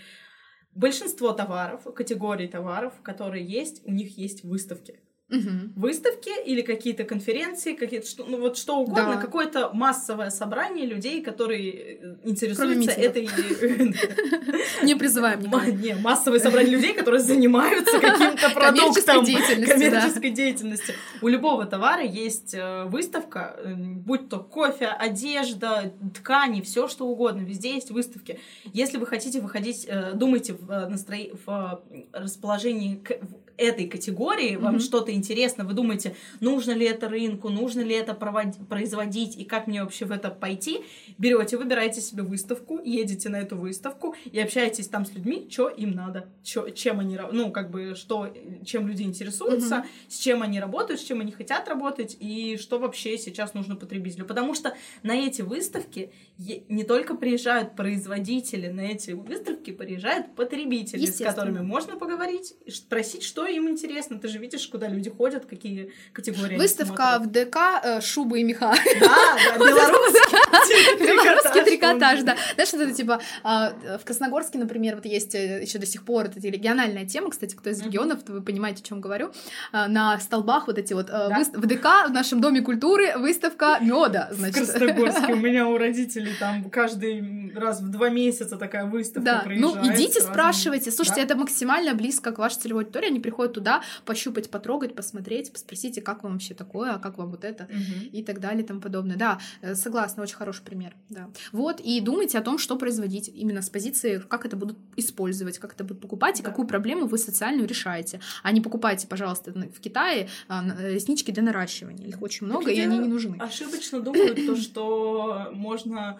большинство товаров, категорий товаров, которые есть, у них есть выставки угу. выставки или какие-то конференции, какие-то что, ну вот что угодно, да. какое-то массовое собрание людей, которые э, интересуются этой. *laughs* Не призываем Не, массовое собрание людей, которые занимаются каким-то *laughs* продуктом коммерческой деятельностью. У любого товара есть э, выставка, э, будь то кофе, одежда, ткани, все что угодно, везде есть выставки. Если вы хотите выходить, думайте в расположении этой категории, вам что-то интересно, вы думаете, нужно ли это рынку, нужно ли это производить и как мне вообще в это пойти, берете, выбираете себе выставку, едете на эту выставку и общаетесь там с людьми, что им надо, чё, чем они, ну, как бы, что, чем люди интересуются, mm-hmm. с чем они работают, с чем они хотят работать и что вообще сейчас нужно потребителю. Потому что на эти выставки не только приезжают производители, на эти выставки приезжают потребители, с которыми можно поговорить, спросить, что им интересно. Ты же видишь, куда люди ходят, какие категории Выставка в ДК э, шубы и меха. Да, да, *laughs* белорусский трикотаж, да. Знаешь, это типа а, в Красногорске, например, вот есть э, еще до сих пор, это региональная тема, кстати, кто из регионов, вы понимаете, о чем говорю, а, на столбах вот эти вот э, в ДК, в нашем Доме культуры, выставка меда, значит. В Красногорске у *laughs* меня у родителей там каждый раз в два месяца такая выставка Да, ну идите, спрашивайте. Слушайте, это максимально близко к вашей целевой аудитории, они приходят туда пощупать, потрогать, посмотреть, спросите, как вам вообще такое, а как вам вот это Мгм. и так далее и тому подобное. Да, э, согласна, очень хороший пример. Да. Вот, и думайте о том, что производить именно с позиции, как это будут использовать, как это будут покупать, и Да. какую проблему вы социальную решаете. А не покупайте, пожалуйста, в Китае а, на- реснички для наращивания. Их очень много, и люди они не нужны. Ошибочно думают то, что можно,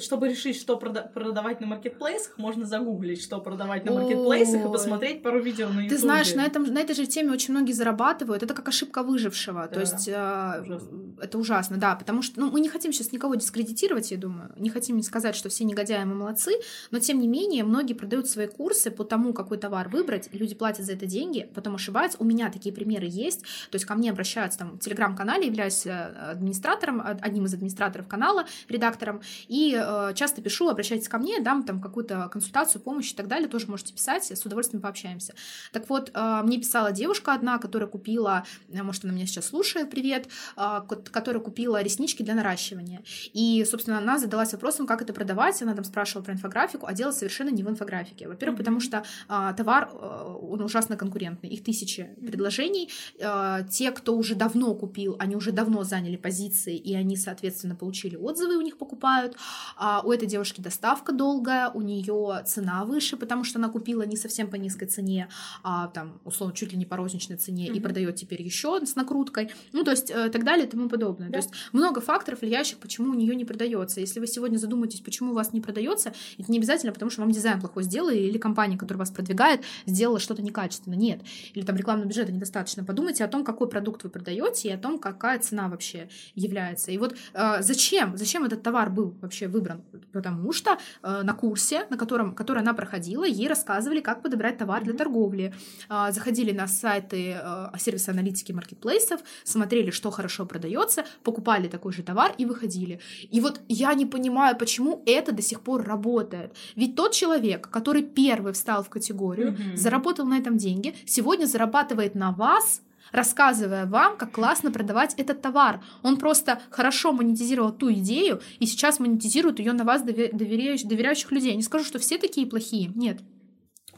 чтобы решить, что прода- продавать на маркетплейсах, можно загуглить, что продавать на маркетплейсах и посмотреть пару видео на YouTube. Ты знаешь, на, этом, на этой же теме очень многие зарабатывают. Это как ошибка выжившего. То Да. есть э, Ужасно. это ужасно, да. Потому что ну, мы не хотим сейчас никого дискредитировать, я думаю. Не хотим сказать, что все негодяи мы молодцы. Но тем не менее, многие продают свои курсы по тому, какой товар выбрать. Люди платят за это деньги, потом ошибаются. У меня такие примеры есть. То есть ко мне обращаются там в телеграм-канале, являюсь э, администратором, од- одним из администраторов канала, редактором. И э, часто пишу, обращайтесь ко мне, дам там какую-то консультацию, помощь и так далее. Тоже можете писать, с удовольствием пообщаемся. Так вот, мне писала девушка одна, которая купила, э, может, она меня сейчас слушает, привет, ко- которая купила реснички для наращивания. И, собственно, она задалась вопросом, как это продавать. Она там спрашивала про инфографику, а дело совершенно не в инфографике. Во-первых, Мгм. потому что а, товар, э, он ужасно конкурентный. Их тысячи предложений. Э, те, кто уже давно купил, они уже давно заняли позиции, и они, соответственно, получили отзывы, у них покупают. А у этой девушки доставка долгая, у нее цена выше, потому что она купила не совсем по низкой цене, а там, условно, чуть ли не по розничной цене, и Мгм. продает теперь еще с накруткой. Ну, то есть, э, так далее и тому подобное. Да. То есть, много факторов, влияющих, почему у нее не продается. Если вы сегодня задумаетесь, почему у вас не продается, это не обязательно, потому что вам дизайн плохой сделали, или компания, которая вас продвигает, сделала что-то некачественно. Нет. Или там рекламного бюджета недостаточно. Подумайте о том, какой продукт вы продаете, и о том, какая цена вообще является. И вот э, зачем, зачем этот товар был вообще выбран? Потому что э, на курсе, на котором, который она проходила, ей рассказывали, как подобрать товар для Мгм. торговли. А, заходили на сайты э, сервиса аналитики маркетплейсов, смотрели, что хорошо продается, покупали такой же товар и выходили. И вот я не понимаю, почему это до сих пор работает. Ведь тот человек, который первый встал в категорию, Мгм. заработал на этом деньги, сегодня зарабатывает на вас, рассказывая вам, как классно продавать этот товар. Он просто хорошо монетизировал ту идею и сейчас монетизирует ее на вас дове- доверяющих, доверяющих людей. Я не скажу, что все такие плохие. Нет.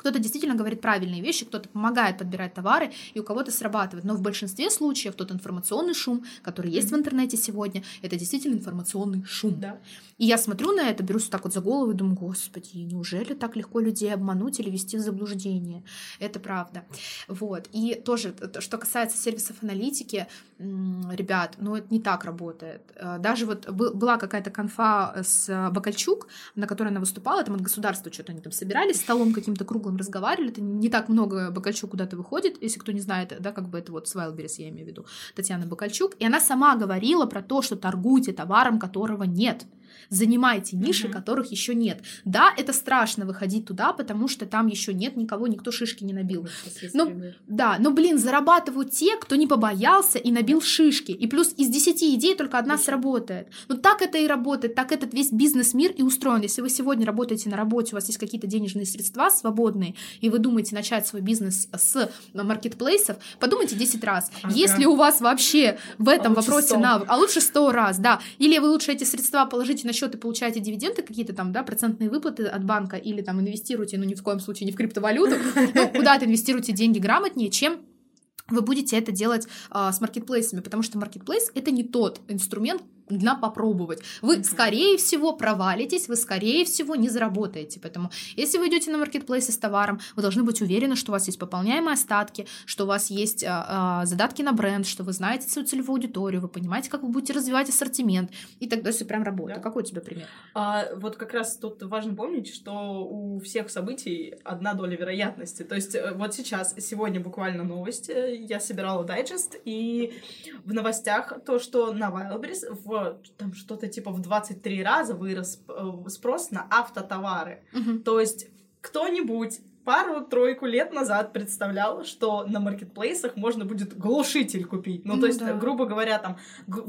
Кто-то действительно говорит правильные вещи, кто-то помогает подбирать товары, и у кого-то срабатывает. Но в большинстве случаев тот информационный шум, который есть в интернете сегодня, это действительно информационный шум. Да. И я смотрю на это, берусь так вот за голову и думаю, господи, неужели так легко людей обмануть или ввести в заблуждение? Это правда. Вот. И тоже, т- что касается сервисов аналитики, ребят, ну это не так работает. Э, Даже вот бы- была какая-то конфа с э, Бакальчук, на которой она выступала, там от государства что-то они там собирались, столом каким-то круглым разговаривали, это не так много Бакальчук куда-то выходит, если кто не знает, да, как бы это вот с Wildberries, я имею в виду, Татьяна Бакальчук, и она сама говорила про то, что торгуйте товаром, которого нет. Занимайте ниши, Мгм. которых еще нет. Да, это страшно выходить туда, потому что там еще нет никого, никто шишки не набил. Ну, Да, но, блин, зарабатывают те, кто не побоялся и набил шишки. И плюс из 10 идей только одна Точно. сработает. Ну так это и работает, так этот весь бизнес-мир и устроен. Если вы сегодня работаете на работе, у вас есть какие-то денежные средства свободные, и вы думаете начать свой бизнес с маркетплейсов, подумайте 10 раз. Ага. Если у вас вообще в этом А вопросе 100. навык, а лучше 100 раз, да. Или вы лучше эти средства положите на счет и получаете дивиденды какие-то там, да, процентные выплаты от банка, или там инвестируйте, ну ни в коем случае не в криптовалюту, ну, куда-то инвестируйте деньги грамотнее, чем вы будете это делать а, с маркетплейсами, потому что маркетплейс это не тот инструмент для попробовать. Вы, Мгм. скорее всего, провалитесь, вы, скорее всего, не заработаете. Поэтому, если вы идете на маркетплейсы с товаром, вы должны быть уверены, что у вас есть пополняемые остатки, что у вас есть а, а, задатки на бренд, что вы знаете свою целевую аудиторию, вы понимаете, как вы будете развивать ассортимент, и тогда все прям работает. Да. Какой у тебя пример? А, вот как раз тут важно помнить, что у всех событий одна доля вероятности. То есть э, вот сейчас, сегодня буквально новость, э, я собирала дайджест, и в новостях то, что на Wildberries в там что-то типа в 23 раза вырос э, спрос на автотовары. Мгм. То есть кто-нибудь пару-тройку лет назад представлял, что на маркетплейсах можно будет глушитель купить. Ну, Ну то есть, да. грубо говоря, там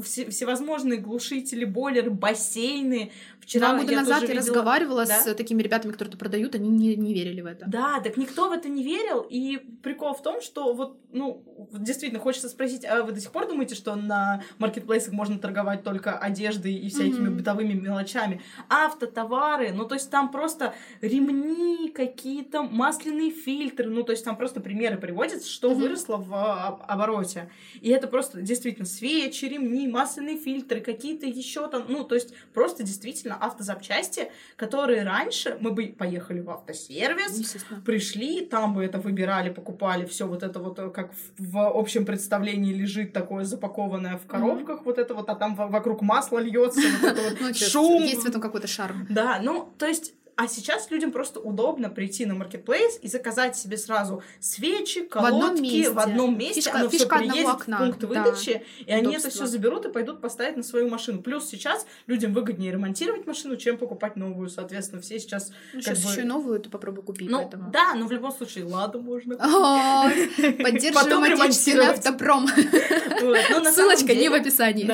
всевозможные глушители, бойлеры, бассейны. Вчера Два года я назад я видела- разговаривала Да? с такими ребятами, которые это продают, они не, не верили в это. Да, так никто в это не верил, и прикол в том, что вот, ну, действительно хочется спросить, а вы до сих пор думаете, что на маркетплейсах можно торговать только одеждой и всякими Мгм. бытовыми мелочами? Автотовары, ну, то есть там просто ремни, какие-то масляные фильтры, ну, то есть там просто примеры приводятся, что mm-hmm. выросло в а, обороте. И это просто действительно свечи, ремни, масляные фильтры, какие-то еще там, ну, то есть просто действительно автозапчасти, которые раньше мы бы поехали в автосервис, пришли, там бы это выбирали, покупали, все вот это вот, как в, в общем представлении лежит такое запакованное в коробках, mm-hmm. вот это вот, а там вокруг масла льется, вот это вот *laughs* ну, шум. Есть в этом какой-то шарм. Да, ну, то есть а сейчас людям просто удобно прийти на маркетплейс и заказать себе сразу свечи, колодки в одном месте. В одном месте фишка, оно все приедет окна. в пункт выдачи, да. и они Удобство. это все заберут и пойдут поставить на свою машину. Плюс сейчас людям выгоднее ремонтировать машину, чем покупать новую. Соответственно, все сейчас. Ну, сейчас бы... еще новую ты попробуй купить. Ну, поэтому. Да, но в любом случае, ладу можно. *laughs* Поддерживаем отечественный автопром. Ссылочка не в описании.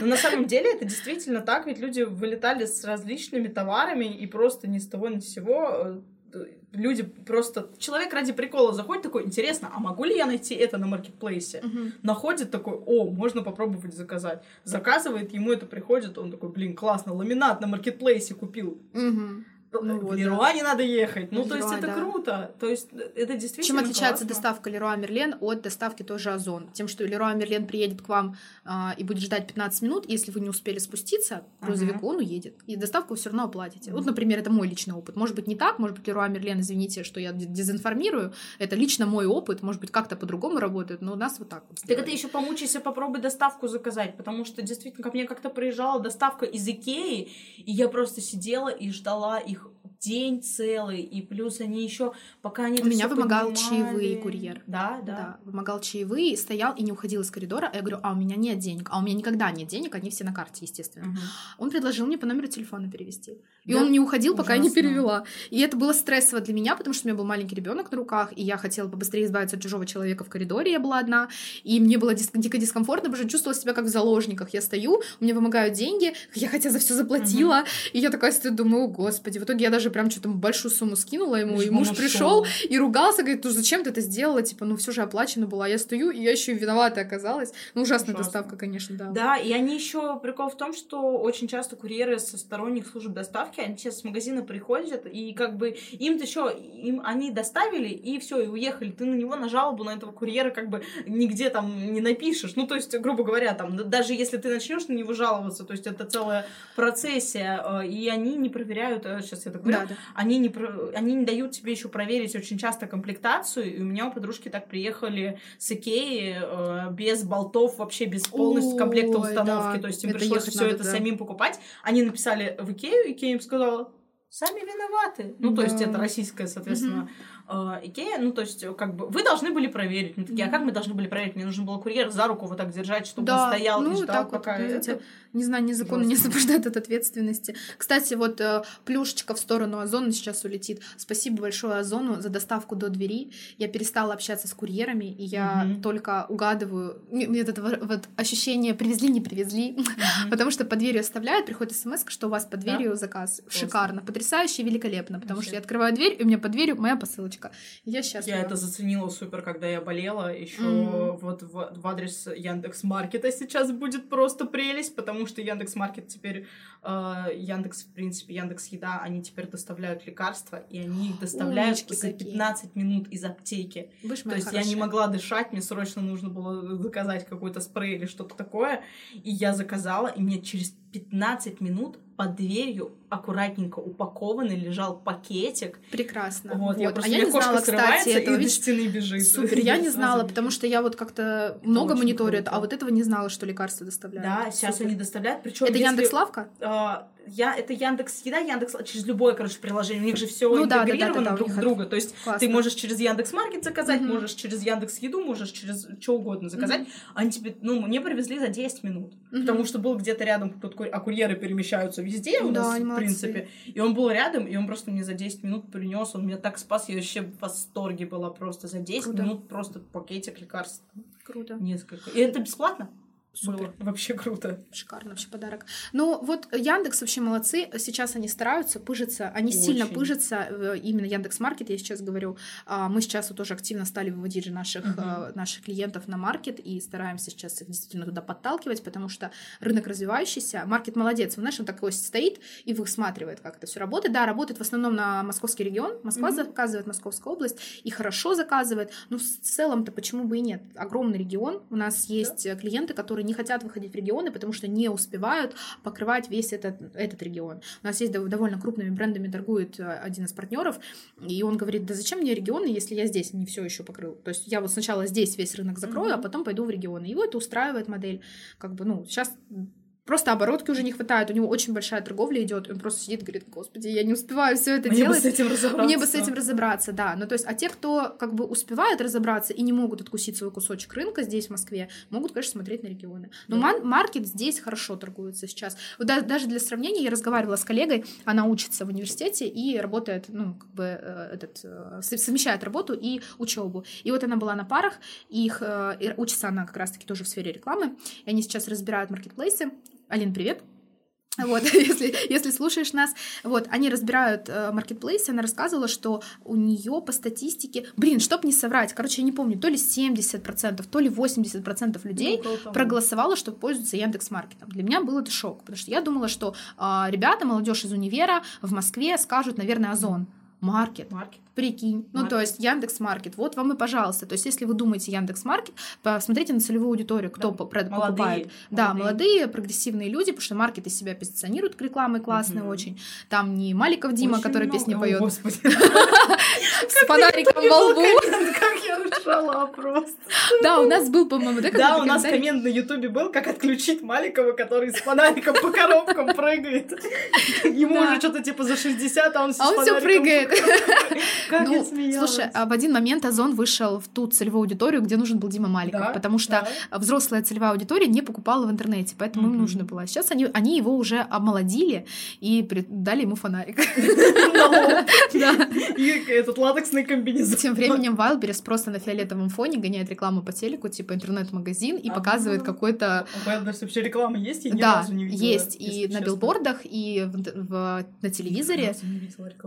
Но на самом деле это действительно так, ведь люди вылетали с различными товарами и просто не того ни с сего э, люди просто... Человек ради прикола заходит такой, интересно, а могу ли я найти это на маркетплейсе? Uh-huh. Находит такой, о, можно попробовать заказать. Заказывает, ему это приходит, он такой, блин, классно, ламинат на маркетплейсе купил. Uh-huh. Ну, в Леруа да. не надо ехать. Ну, Леруа, то есть это да. круто. То есть это действительно Чем отличается классно. доставка Леруа Мерлен от доставки тоже Озон? Тем, что Леруа Мерлен приедет к вам а, и будет ждать 15 минут, если вы не успели спуститься, грузовику uh-huh. он уедет. И доставку все равно оплатите. Uh-huh. Вот, например, это мой личный опыт. Может быть, не так, может быть, Леруа Мерлен, извините, что я дезинформирую. Это лично мой опыт, может быть, как-то по-другому работает, но у нас вот так вот. Так это еще помучайся, попробуй доставку заказать, потому что действительно, ко мне как-то приезжала доставка из Икеи, и я просто сидела и ждала их день целый, и плюс они еще, пока они... У меня вымогал поднимали... чаевые курьер. Да, да. Да, вымогал чаевые, стоял и не уходил из коридора. Я говорю, а у меня нет денег, а у меня никогда нет денег, они все на карте, естественно. Угу. Он предложил мне по номеру телефона перевести. И да? он не уходил, пока Ужасно. я не перевела. И это было стрессово для меня, потому что у меня был маленький ребенок на руках, и я хотела побыстрее избавиться от чужого человека в коридоре, я была одна, и мне было дис- дико дискомфортно, потому что чувствовала себя как в заложниках. Я стою, мне вымогают деньги, я хотя за все заплатила, угу. и я такая стою, думаю, господи, в итоге я даже прям что-то большую сумму скинула ему, Лишь и муж пришел и ругался, говорит, ну зачем ты это сделала, типа, ну все же оплачено было, а я стою, и я еще и виновата оказалась. Ну ужасная Ужасно. доставка, конечно, да. Да, и они еще прикол в том, что очень часто курьеры со сторонних служб доставки, они сейчас с магазина приходят, и как бы им-то еще, им они доставили, и все, и уехали. Ты на него на жалобу на этого курьера как бы нигде там не напишешь. Ну, то есть, грубо говоря, там, даже если ты начнешь на него жаловаться, то есть это целая процессия, э, и они не проверяют, сейчас э, я так говорю, да, да они не, они не дают тебе еще проверить очень часто комплектацию, и у меня у подружки так приехали с Икеи э, без болтов, вообще без полностью комплекта установки, да. то есть им пришлось все это самим покупать. Они написали в Икею, Икея им сказала, сами виноваты. Ну, да. то есть это российская, соответственно, угу э, Икея, ну, то есть, как бы, вы должны были проверить. Мы такие, а как мы должны были проверить? Мне нужно было курьер за руку вот так держать, чтобы да, он стоял ну, и ждал, так пока... Вот, это... Не знаю, ни закон не освобождает от ответственности. Кстати, вот э, плюшечка в сторону Озона сейчас улетит. Спасибо большое Озону за доставку до двери. Я перестала общаться с курьерами, и я угу. только угадываю. Мне это вот ощущение привезли, не привезли. Угу. *laughs* Потому что под дверью оставляют, приходит смс, что у вас под дверью да? заказ. Просто. Шикарно, потрясающе, великолепно. Потому Вообще. что я открываю дверь, и у меня под дверью моя посылочка. Я сейчас. Я это заценила супер, когда я болела. Еще mm-hmm. вот в, в адрес Яндекс Маркета сейчас будет просто прелесть, потому что Яндекс Маркет теперь э, Яндекс, в принципе, Яндекс Еда, они теперь доставляют лекарства, и они их доставляют Умнички за 15 какие. минут из аптеки. То есть хорошая. я не могла дышать, мне срочно нужно было заказать какой-то спрей или что-то такое, и я заказала, и мне через 15 минут под дверью аккуратненько упакованный лежал пакетик. Прекрасно. Вот, вот. Я просто, а я не знала, кстати, этого. И до стены бежит. Супер, я не знала, потому что я вот как-то много мониторю, а вот этого не знала, что лекарства доставляют. Да, сейчас они доставляют. Причем Это Яндекс Лавка? А, я, это Яндекс Еда, Яндекс через любое, короче, приложение. У них же все ну, интегрировано да, да, да, друг в друга. То есть Классно. ты можешь через Яндекс Маркет заказать, угу. можешь через Яндекс Еду, можешь через что угодно заказать. Угу. Они тебе, ну, мне привезли за 10 минут. Угу. Потому что был где-то рядом кто такой, а курьеры перемещаются везде у нас, да, в принципе. И он был рядом, и он просто мне за 10 минут принес, он меня так спас, я вообще в восторге была просто за 10 Круто. минут просто пакетик лекарств. Круто. Несколько. И это бесплатно? Супер. Было вообще круто. Шикарно вообще подарок. Ну вот Яндекс вообще молодцы. Сейчас они стараются, пыжатся. Они Очень. сильно пыжатся. Э, именно Яндекс Маркет, я сейчас говорю. А, мы сейчас вот тоже активно стали выводить же наших, uh-huh. наших клиентов на маркет и стараемся сейчас их действительно туда подталкивать, потому что рынок развивающийся. Маркет молодец. Он, знаешь, он такой стоит и высматривает, как это все работает. Да, работает в основном на московский регион. Москва uh-huh. заказывает, Московская область. И хорошо заказывает. Но в целом-то почему бы и нет? Огромный регион. У нас есть да. клиенты, которые не хотят выходить в регионы, потому что не успевают покрывать весь этот, этот регион. У нас есть довольно крупными брендами торгует э, один из партнеров, и он говорит, да зачем мне регионы, если я здесь не все еще покрыл? То есть я вот сначала здесь весь рынок закрою, mm-hmm. а потом пойду в регионы. Его это устраивает модель. Как бы, ну, сейчас Просто оборотки уже не хватает, у него очень большая торговля идет, он просто сидит и говорит, господи, я не успеваю все это Мне делать. Бы с этим разобраться. Мне бы с этим разобраться, да. Ну, то есть, а те, кто как бы успевают разобраться и не могут откусить свой кусочек рынка здесь, в Москве, могут, конечно, смотреть на регионы. Но да. маркет здесь хорошо торгуется сейчас. Вот даже для сравнения, я разговаривала с коллегой, она учится в университете и работает, ну, как бы э, этот, э, совмещает работу и учебу. И вот она была на парах, их, э, учится она как раз-таки тоже в сфере рекламы, и они сейчас разбирают маркетплейсы, Алин, привет. Вот, *laughs* если, если слушаешь нас, вот, они разбирают э, маркетплейсы, она рассказывала, что у нее по статистике, блин, чтоб не соврать, короче, я не помню, то ли 70%, то ли 80% людей ну, проголосовало, чтобы пользоваться Яндекс Маркетом. Для меня был это шок, потому что я думала, что э, ребята, молодежь из универа в Москве скажут, наверное, Озон. Маркет. Маркет. Прикинь. Маркет. Ну, то есть Яндекс Маркет. Вот вам и пожалуйста. То есть, если вы думаете Яндекс Маркет, посмотрите на целевую аудиторию, кто да. покупает. Молодые. Да, молодые, прогрессивные люди, потому что маркет из себя позиционирует рекламой классной угу. очень. Там не Маликов Дима, очень который много. песни поет. *laughs* С фонариком во лбу. Я ржала просто. Да, у нас был, по-моему, да, Да, у нас коммент на Ютубе был, как отключить Маликова, который с фонариком по коробкам прыгает. Ему уже что-то типа за 60, а он А он все прыгает. *laughs* Как ну, Слушай, а в один момент Озон вышел в ту целевую аудиторию, где нужен был Дима Маликов, потому что взрослая целевая аудитория не покупала в интернете, поэтому им нужно было. Сейчас они, они его уже омолодили и дали ему фонарик. *laughs* *laughs* И этот латексный комбинезон. Тем временем Wildberries просто на фиолетовом фоне гоняет рекламу по телеку, типа интернет-магазин, и показывает какой-то... У Wildberries вообще реклама есть? Я ни да, есть. И на билбордах, и на телевизоре.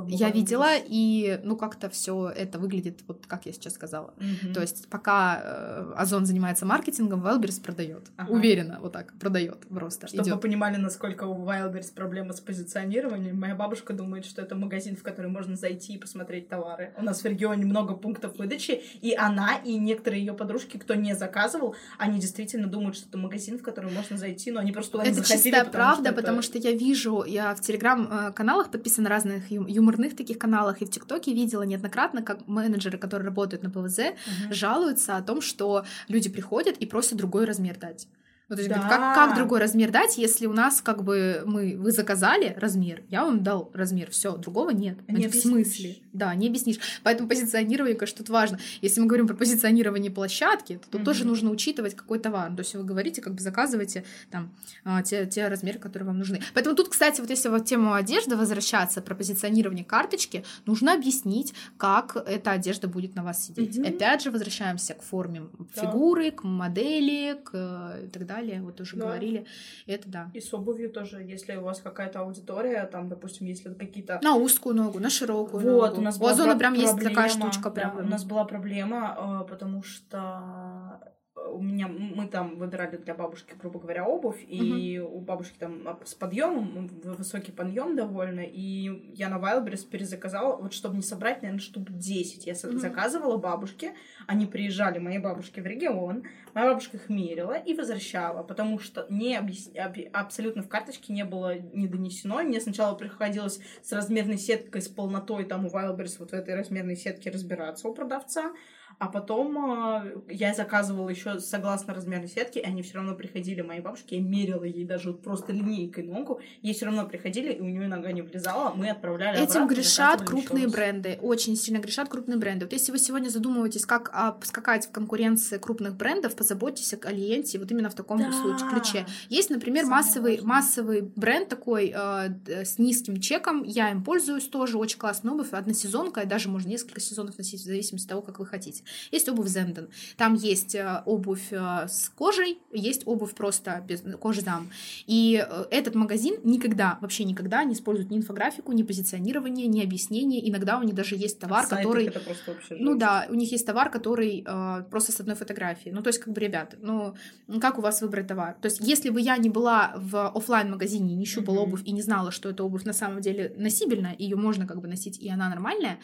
Я видела, и ну как-то все это выглядит, вот как я сейчас сказала. Mm-hmm. То есть пока э, Озон занимается маркетингом, Wildberries продает. Ага. Уверенно, вот так, продает просто. Чтобы идёт. вы понимали, насколько у Wildberries проблема с позиционированием, моя бабушка думает, что это магазин, в который можно зайти и посмотреть товары. У нас в регионе много пунктов выдачи, и она, и некоторые ее подружки, кто не заказывал, они действительно думают, что это магазин, в который можно зайти, но они просто туда это не заходили. Это чистая правда, что потому что я вижу, я в телеграм-каналах подписана на разных юморных таких каналах, и в ТикТоке видела неоднократно, как менеджеры, которые работают на ПВЗ, угу. жалуются о том, что люди приходят и просят другой размер дать. То есть, да. говорит, как, как другой размер дать, если у нас как бы мы, вы заказали размер, я вам дал размер, все, другого нет. Не в смысле? Да, не объяснишь. Поэтому позиционирование, конечно, тут важно. Если мы говорим про позиционирование площадки, то тут mm-hmm. тоже нужно учитывать, какой товар. То есть вы говорите, как бы заказываете там а, те, те размеры, которые вам нужны. Поэтому тут, кстати, вот если вот тему одежды возвращаться, про позиционирование карточки, нужно объяснить, как эта одежда будет на вас сидеть. Mm-hmm. Опять же, возвращаемся к форме да. фигуры, к модели, к э, и так далее далее, вот уже да. говорили, это да. И с обувью тоже, если у вас какая-то аудитория, там, допустим, если какие-то... На узкую ногу, на широкую вот, ногу. у нас была у Озона прям проблема, есть такая штучка прям. Да, у нас была проблема, э, потому что у меня мы там выбирали для бабушки, грубо говоря, обувь, и uh-huh. у бабушки там с подъемом, высокий подъем довольно, и я на Wildberries перезаказала, вот чтобы не собрать, наверное, штук 10. Я uh-huh. заказывала бабушке, они приезжали, мои бабушки, в регион, моя бабушка их мерила и возвращала, потому что не объяс... абсолютно в карточке не было не донесено, мне сначала приходилось с размерной сеткой, с полнотой там у Wildberries вот в этой размерной сетке разбираться у продавца, а потом э, я заказывала еще согласно размерной сетке, и они все равно приходили, моей бабушке, я мерила ей даже вот просто линейкой ногу, ей все равно приходили, и у нее нога не влезала, мы отправляли Этим обратно, грешат крупные бренды, очень сильно грешат крупные бренды. Вот если вы сегодня задумываетесь, как а, скакать в конкуренции крупных брендов, позаботьтесь о клиенте вот именно в таком да. случае, ключе. Есть, например, массовый, массовый бренд такой э, с низким чеком, я им пользуюсь тоже, очень классная обувь, односезонка, и даже можно несколько сезонов носить в зависимости от того, как вы хотите. Есть обувь Zenden. Там есть э, обувь э, с кожей, есть обувь просто без кожи зам. И э, этот магазин никогда, вообще никогда не использует ни инфографику, ни позиционирование, ни объяснение. Иногда у них даже есть товар, Сайты который... это просто Ну да, у них есть товар, который э, просто с одной фотографией. Ну, то есть, как бы, ребята, ну, как у вас выбрать товар? То есть, если бы я не была в оффлайн магазине не щупала Мгм. обувь и не знала, что эта обувь на самом деле носибельная, ее можно как бы носить, и она нормальная,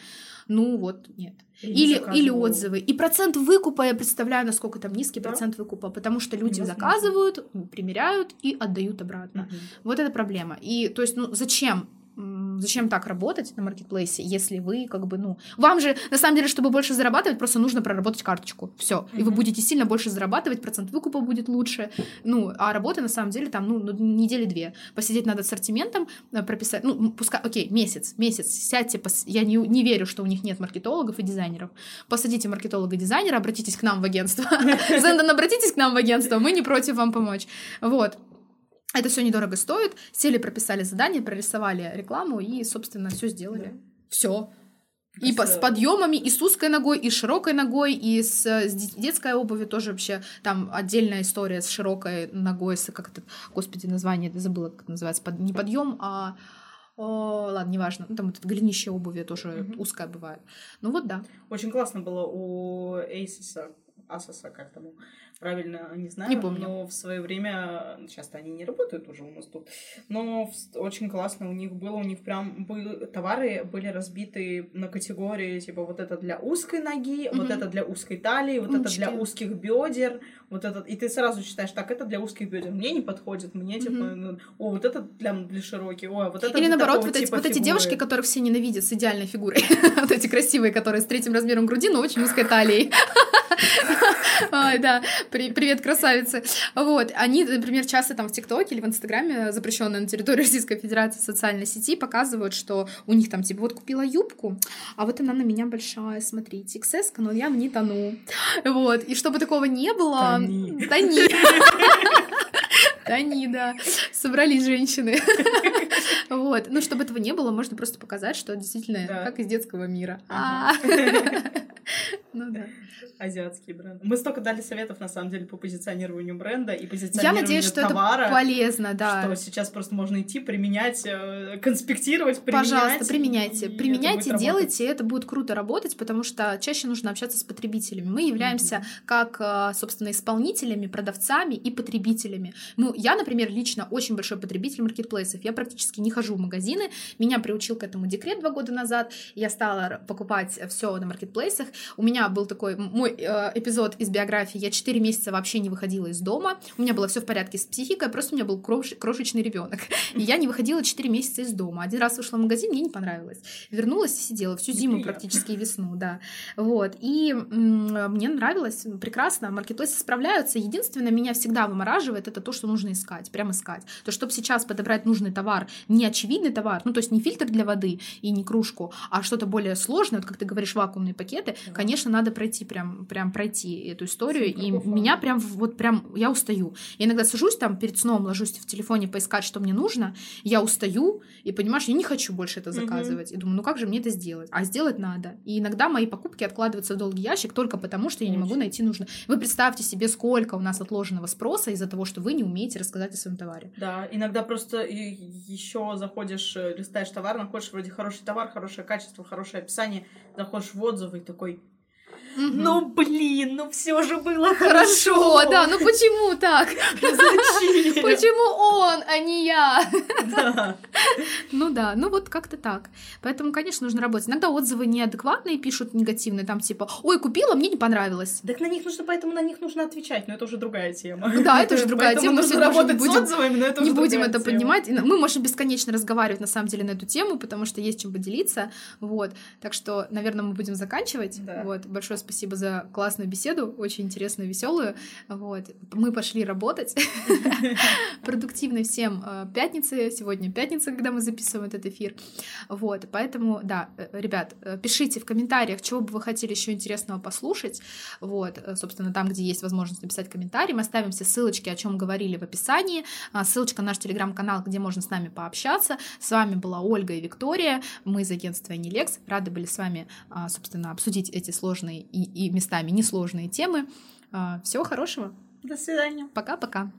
ну вот, нет. Или, или отзывы. И процент выкупа, я представляю, насколько там низкий Да. процент выкупа, потому что люди Невозможно. заказывают, примеряют и отдают обратно. Мгм. Вот это проблема. И то есть, ну, зачем? Зачем так работать на маркетплейсе, если вы как бы, ну, вам же, на самом деле, чтобы больше зарабатывать, просто нужно проработать карточку. Все. И вы будете сильно больше зарабатывать, процент выкупа будет лучше. Ну, а работа, на самом деле, там, ну, недели две. Посидеть над ассортиментом, э, прописать, ну, пускай, окей, месяц, месяц, сядьте, пос- я не, не верю, что у них нет маркетологов и дизайнеров. Посадите маркетолога и дизайнера, обратитесь к нам в агентство. *laughs* Зендан, обратитесь к нам в агентство, мы не против вам помочь. Вот. Это все недорого стоит. Сели, прописали задание, прорисовали рекламу и, собственно, все сделали. Все. И по- с подъемами, и с узкой ногой, и с широкой ногой, и с, с де- детской обувью тоже вообще там отдельная история с широкой ногой, с как это, господи, название забыла, как это называется, под, не подъем, а о, ладно, неважно. Ну, там это голенище обуви тоже Мгм. узкая бывает. Ну вот да. Очень классно было у Asus, Asus, как там, правильно, не знаю. Не помню. Но в свое время, часто они не работают уже у нас тут, но очень классно у них было, у них прям были, товары были разбиты на категории, типа вот это для узкой ноги, вот Мгм. это для узкой талии, вот это для Умнички. узких бедер, вот это, и ты сразу считаешь, так, это для узких бедер, мне не подходит, мне типа, ну, о, вот это для, для широких, о, вот это Или для наоборот, вот эти, типа вот эти фигуры. девушки, которых все ненавидят с идеальной фигурой. *laughs* вот эти красивые, которые с третьим размером груди, но очень узкой талией. *laughs* Ой, да, При- привет, красавицы. Вот, они, например, часто там в ТикТоке или в Инстаграме, запрещенной на территории *laughs* Российской Федерации социальной сети, показывают, что у них там, типа, вот купила юбку, а вот она на меня большая, смотрите, XS, но я в ней тону. Вот, и чтобы такого не было... Тони. Тони. *laughs* Тони, да. Собрались женщины. Вот. Ну, чтобы этого не было, можно просто показать, что действительно Да. как из детского мира. А. *laughs* Ну да. Азиатский бренд. Мы столько дали советов, на самом деле, по позиционированию бренда и Я позиционированию надеюсь, что это товара. полезно, да. Что сейчас просто можно идти, применять, э, конспектировать, применять. Пожалуйста, применяйте. это Применяйте, будет делайте, это будет круто работать, потому что чаще нужно общаться с потребителями. Мы являемся как, э, собственно, исполнителями, продавцами и потребителями. Ну, я, например, лично очень большой потребитель маркетплейсов. Я практически не хожу в магазины. Меня приучил к этому декрет два года назад. Я стала покупать все на маркетплейсах. У меня был такой мой э, эпизод из биографии. Я 4 месяца вообще не выходила из дома. У меня было все в порядке с психикой, просто у меня был крош- крошечный ребенок. И я не выходила 4 месяца из дома. Один раз вышла в магазин, мне не понравилось. Вернулась и сидела всю зиму практически и весну, да. Вот. И м, мне нравилось, прекрасно. Маркетплейсы справляются. Единственное, меня всегда вымораживает, это то, что нужно искать, прям искать. То, чтобы сейчас подобрать нужный товар, не очевидный товар, ну, то есть не фильтр для воды и не кружку, а что-то более сложное, вот как ты говоришь, вакуумные пакеты, Да. конечно, надо пройти прям, прям пройти эту историю, и Синхрофон. меня прям вот прям, я устаю. Я иногда сажусь там перед сном, ложусь в телефоне поискать, что мне нужно, я устаю, и понимаешь, я не хочу больше это заказывать. И думаю, ну как же мне это сделать? А сделать надо. И иногда мои покупки откладываются в долгий ящик только потому, что я не могу найти нужное. Вы представьте себе, сколько у нас отложенного спроса из-за того, что вы не умеете рассказать о своем товаре. Да, иногда просто еще заходишь, э, листаешь товар, находишь вроде хороший товар, хорошее качество, хорошее описание, заходишь в отзывы и такой, Мгм. ну блин, ну все же было Хорошо, хорошо. да, ну почему так? *laughs* Зачем? Почему он, а не я? Да. Ну да, ну вот как-то так. Поэтому, конечно, нужно работать. Иногда отзывы неадекватные пишут негативные, там типа, ой, купила, мне не понравилось. Так на них нужно, поэтому на них нужно отвечать, но это уже другая тема. Да, это уже другая Поэтому тема, мы нужно работать с будем- отзывами, но это не будем это тема. поднимать. Мы можем бесконечно разговаривать на самом деле на эту тему, потому что есть чем поделиться. Вот. Так что, наверное, мы будем заканчивать. Да. Вот. Большое спасибо за классную беседу, очень интересную, веселую. Вот. Мы пошли работать. *laughs* Продуктивной всем э, пятницы. Сегодня пятница, когда мы записываем этот эфир. Вот. Поэтому, да, э, ребят, э, пишите в комментариях, чего бы вы хотели еще интересного послушать. Вот. Собственно, там, где есть возможность написать комментарий, мы оставим все ссылочки, о чем говорили в описании. А, Ссылочка на наш телеграм-канал, где можно с нами пообщаться. С вами была Ольга и Виктория. Мы из агентства Nilex. Рады были с вами, а, собственно, обсудить эти сложные и и, и местами несложные темы. А, Всего хорошего. До свидания. Пока-пока.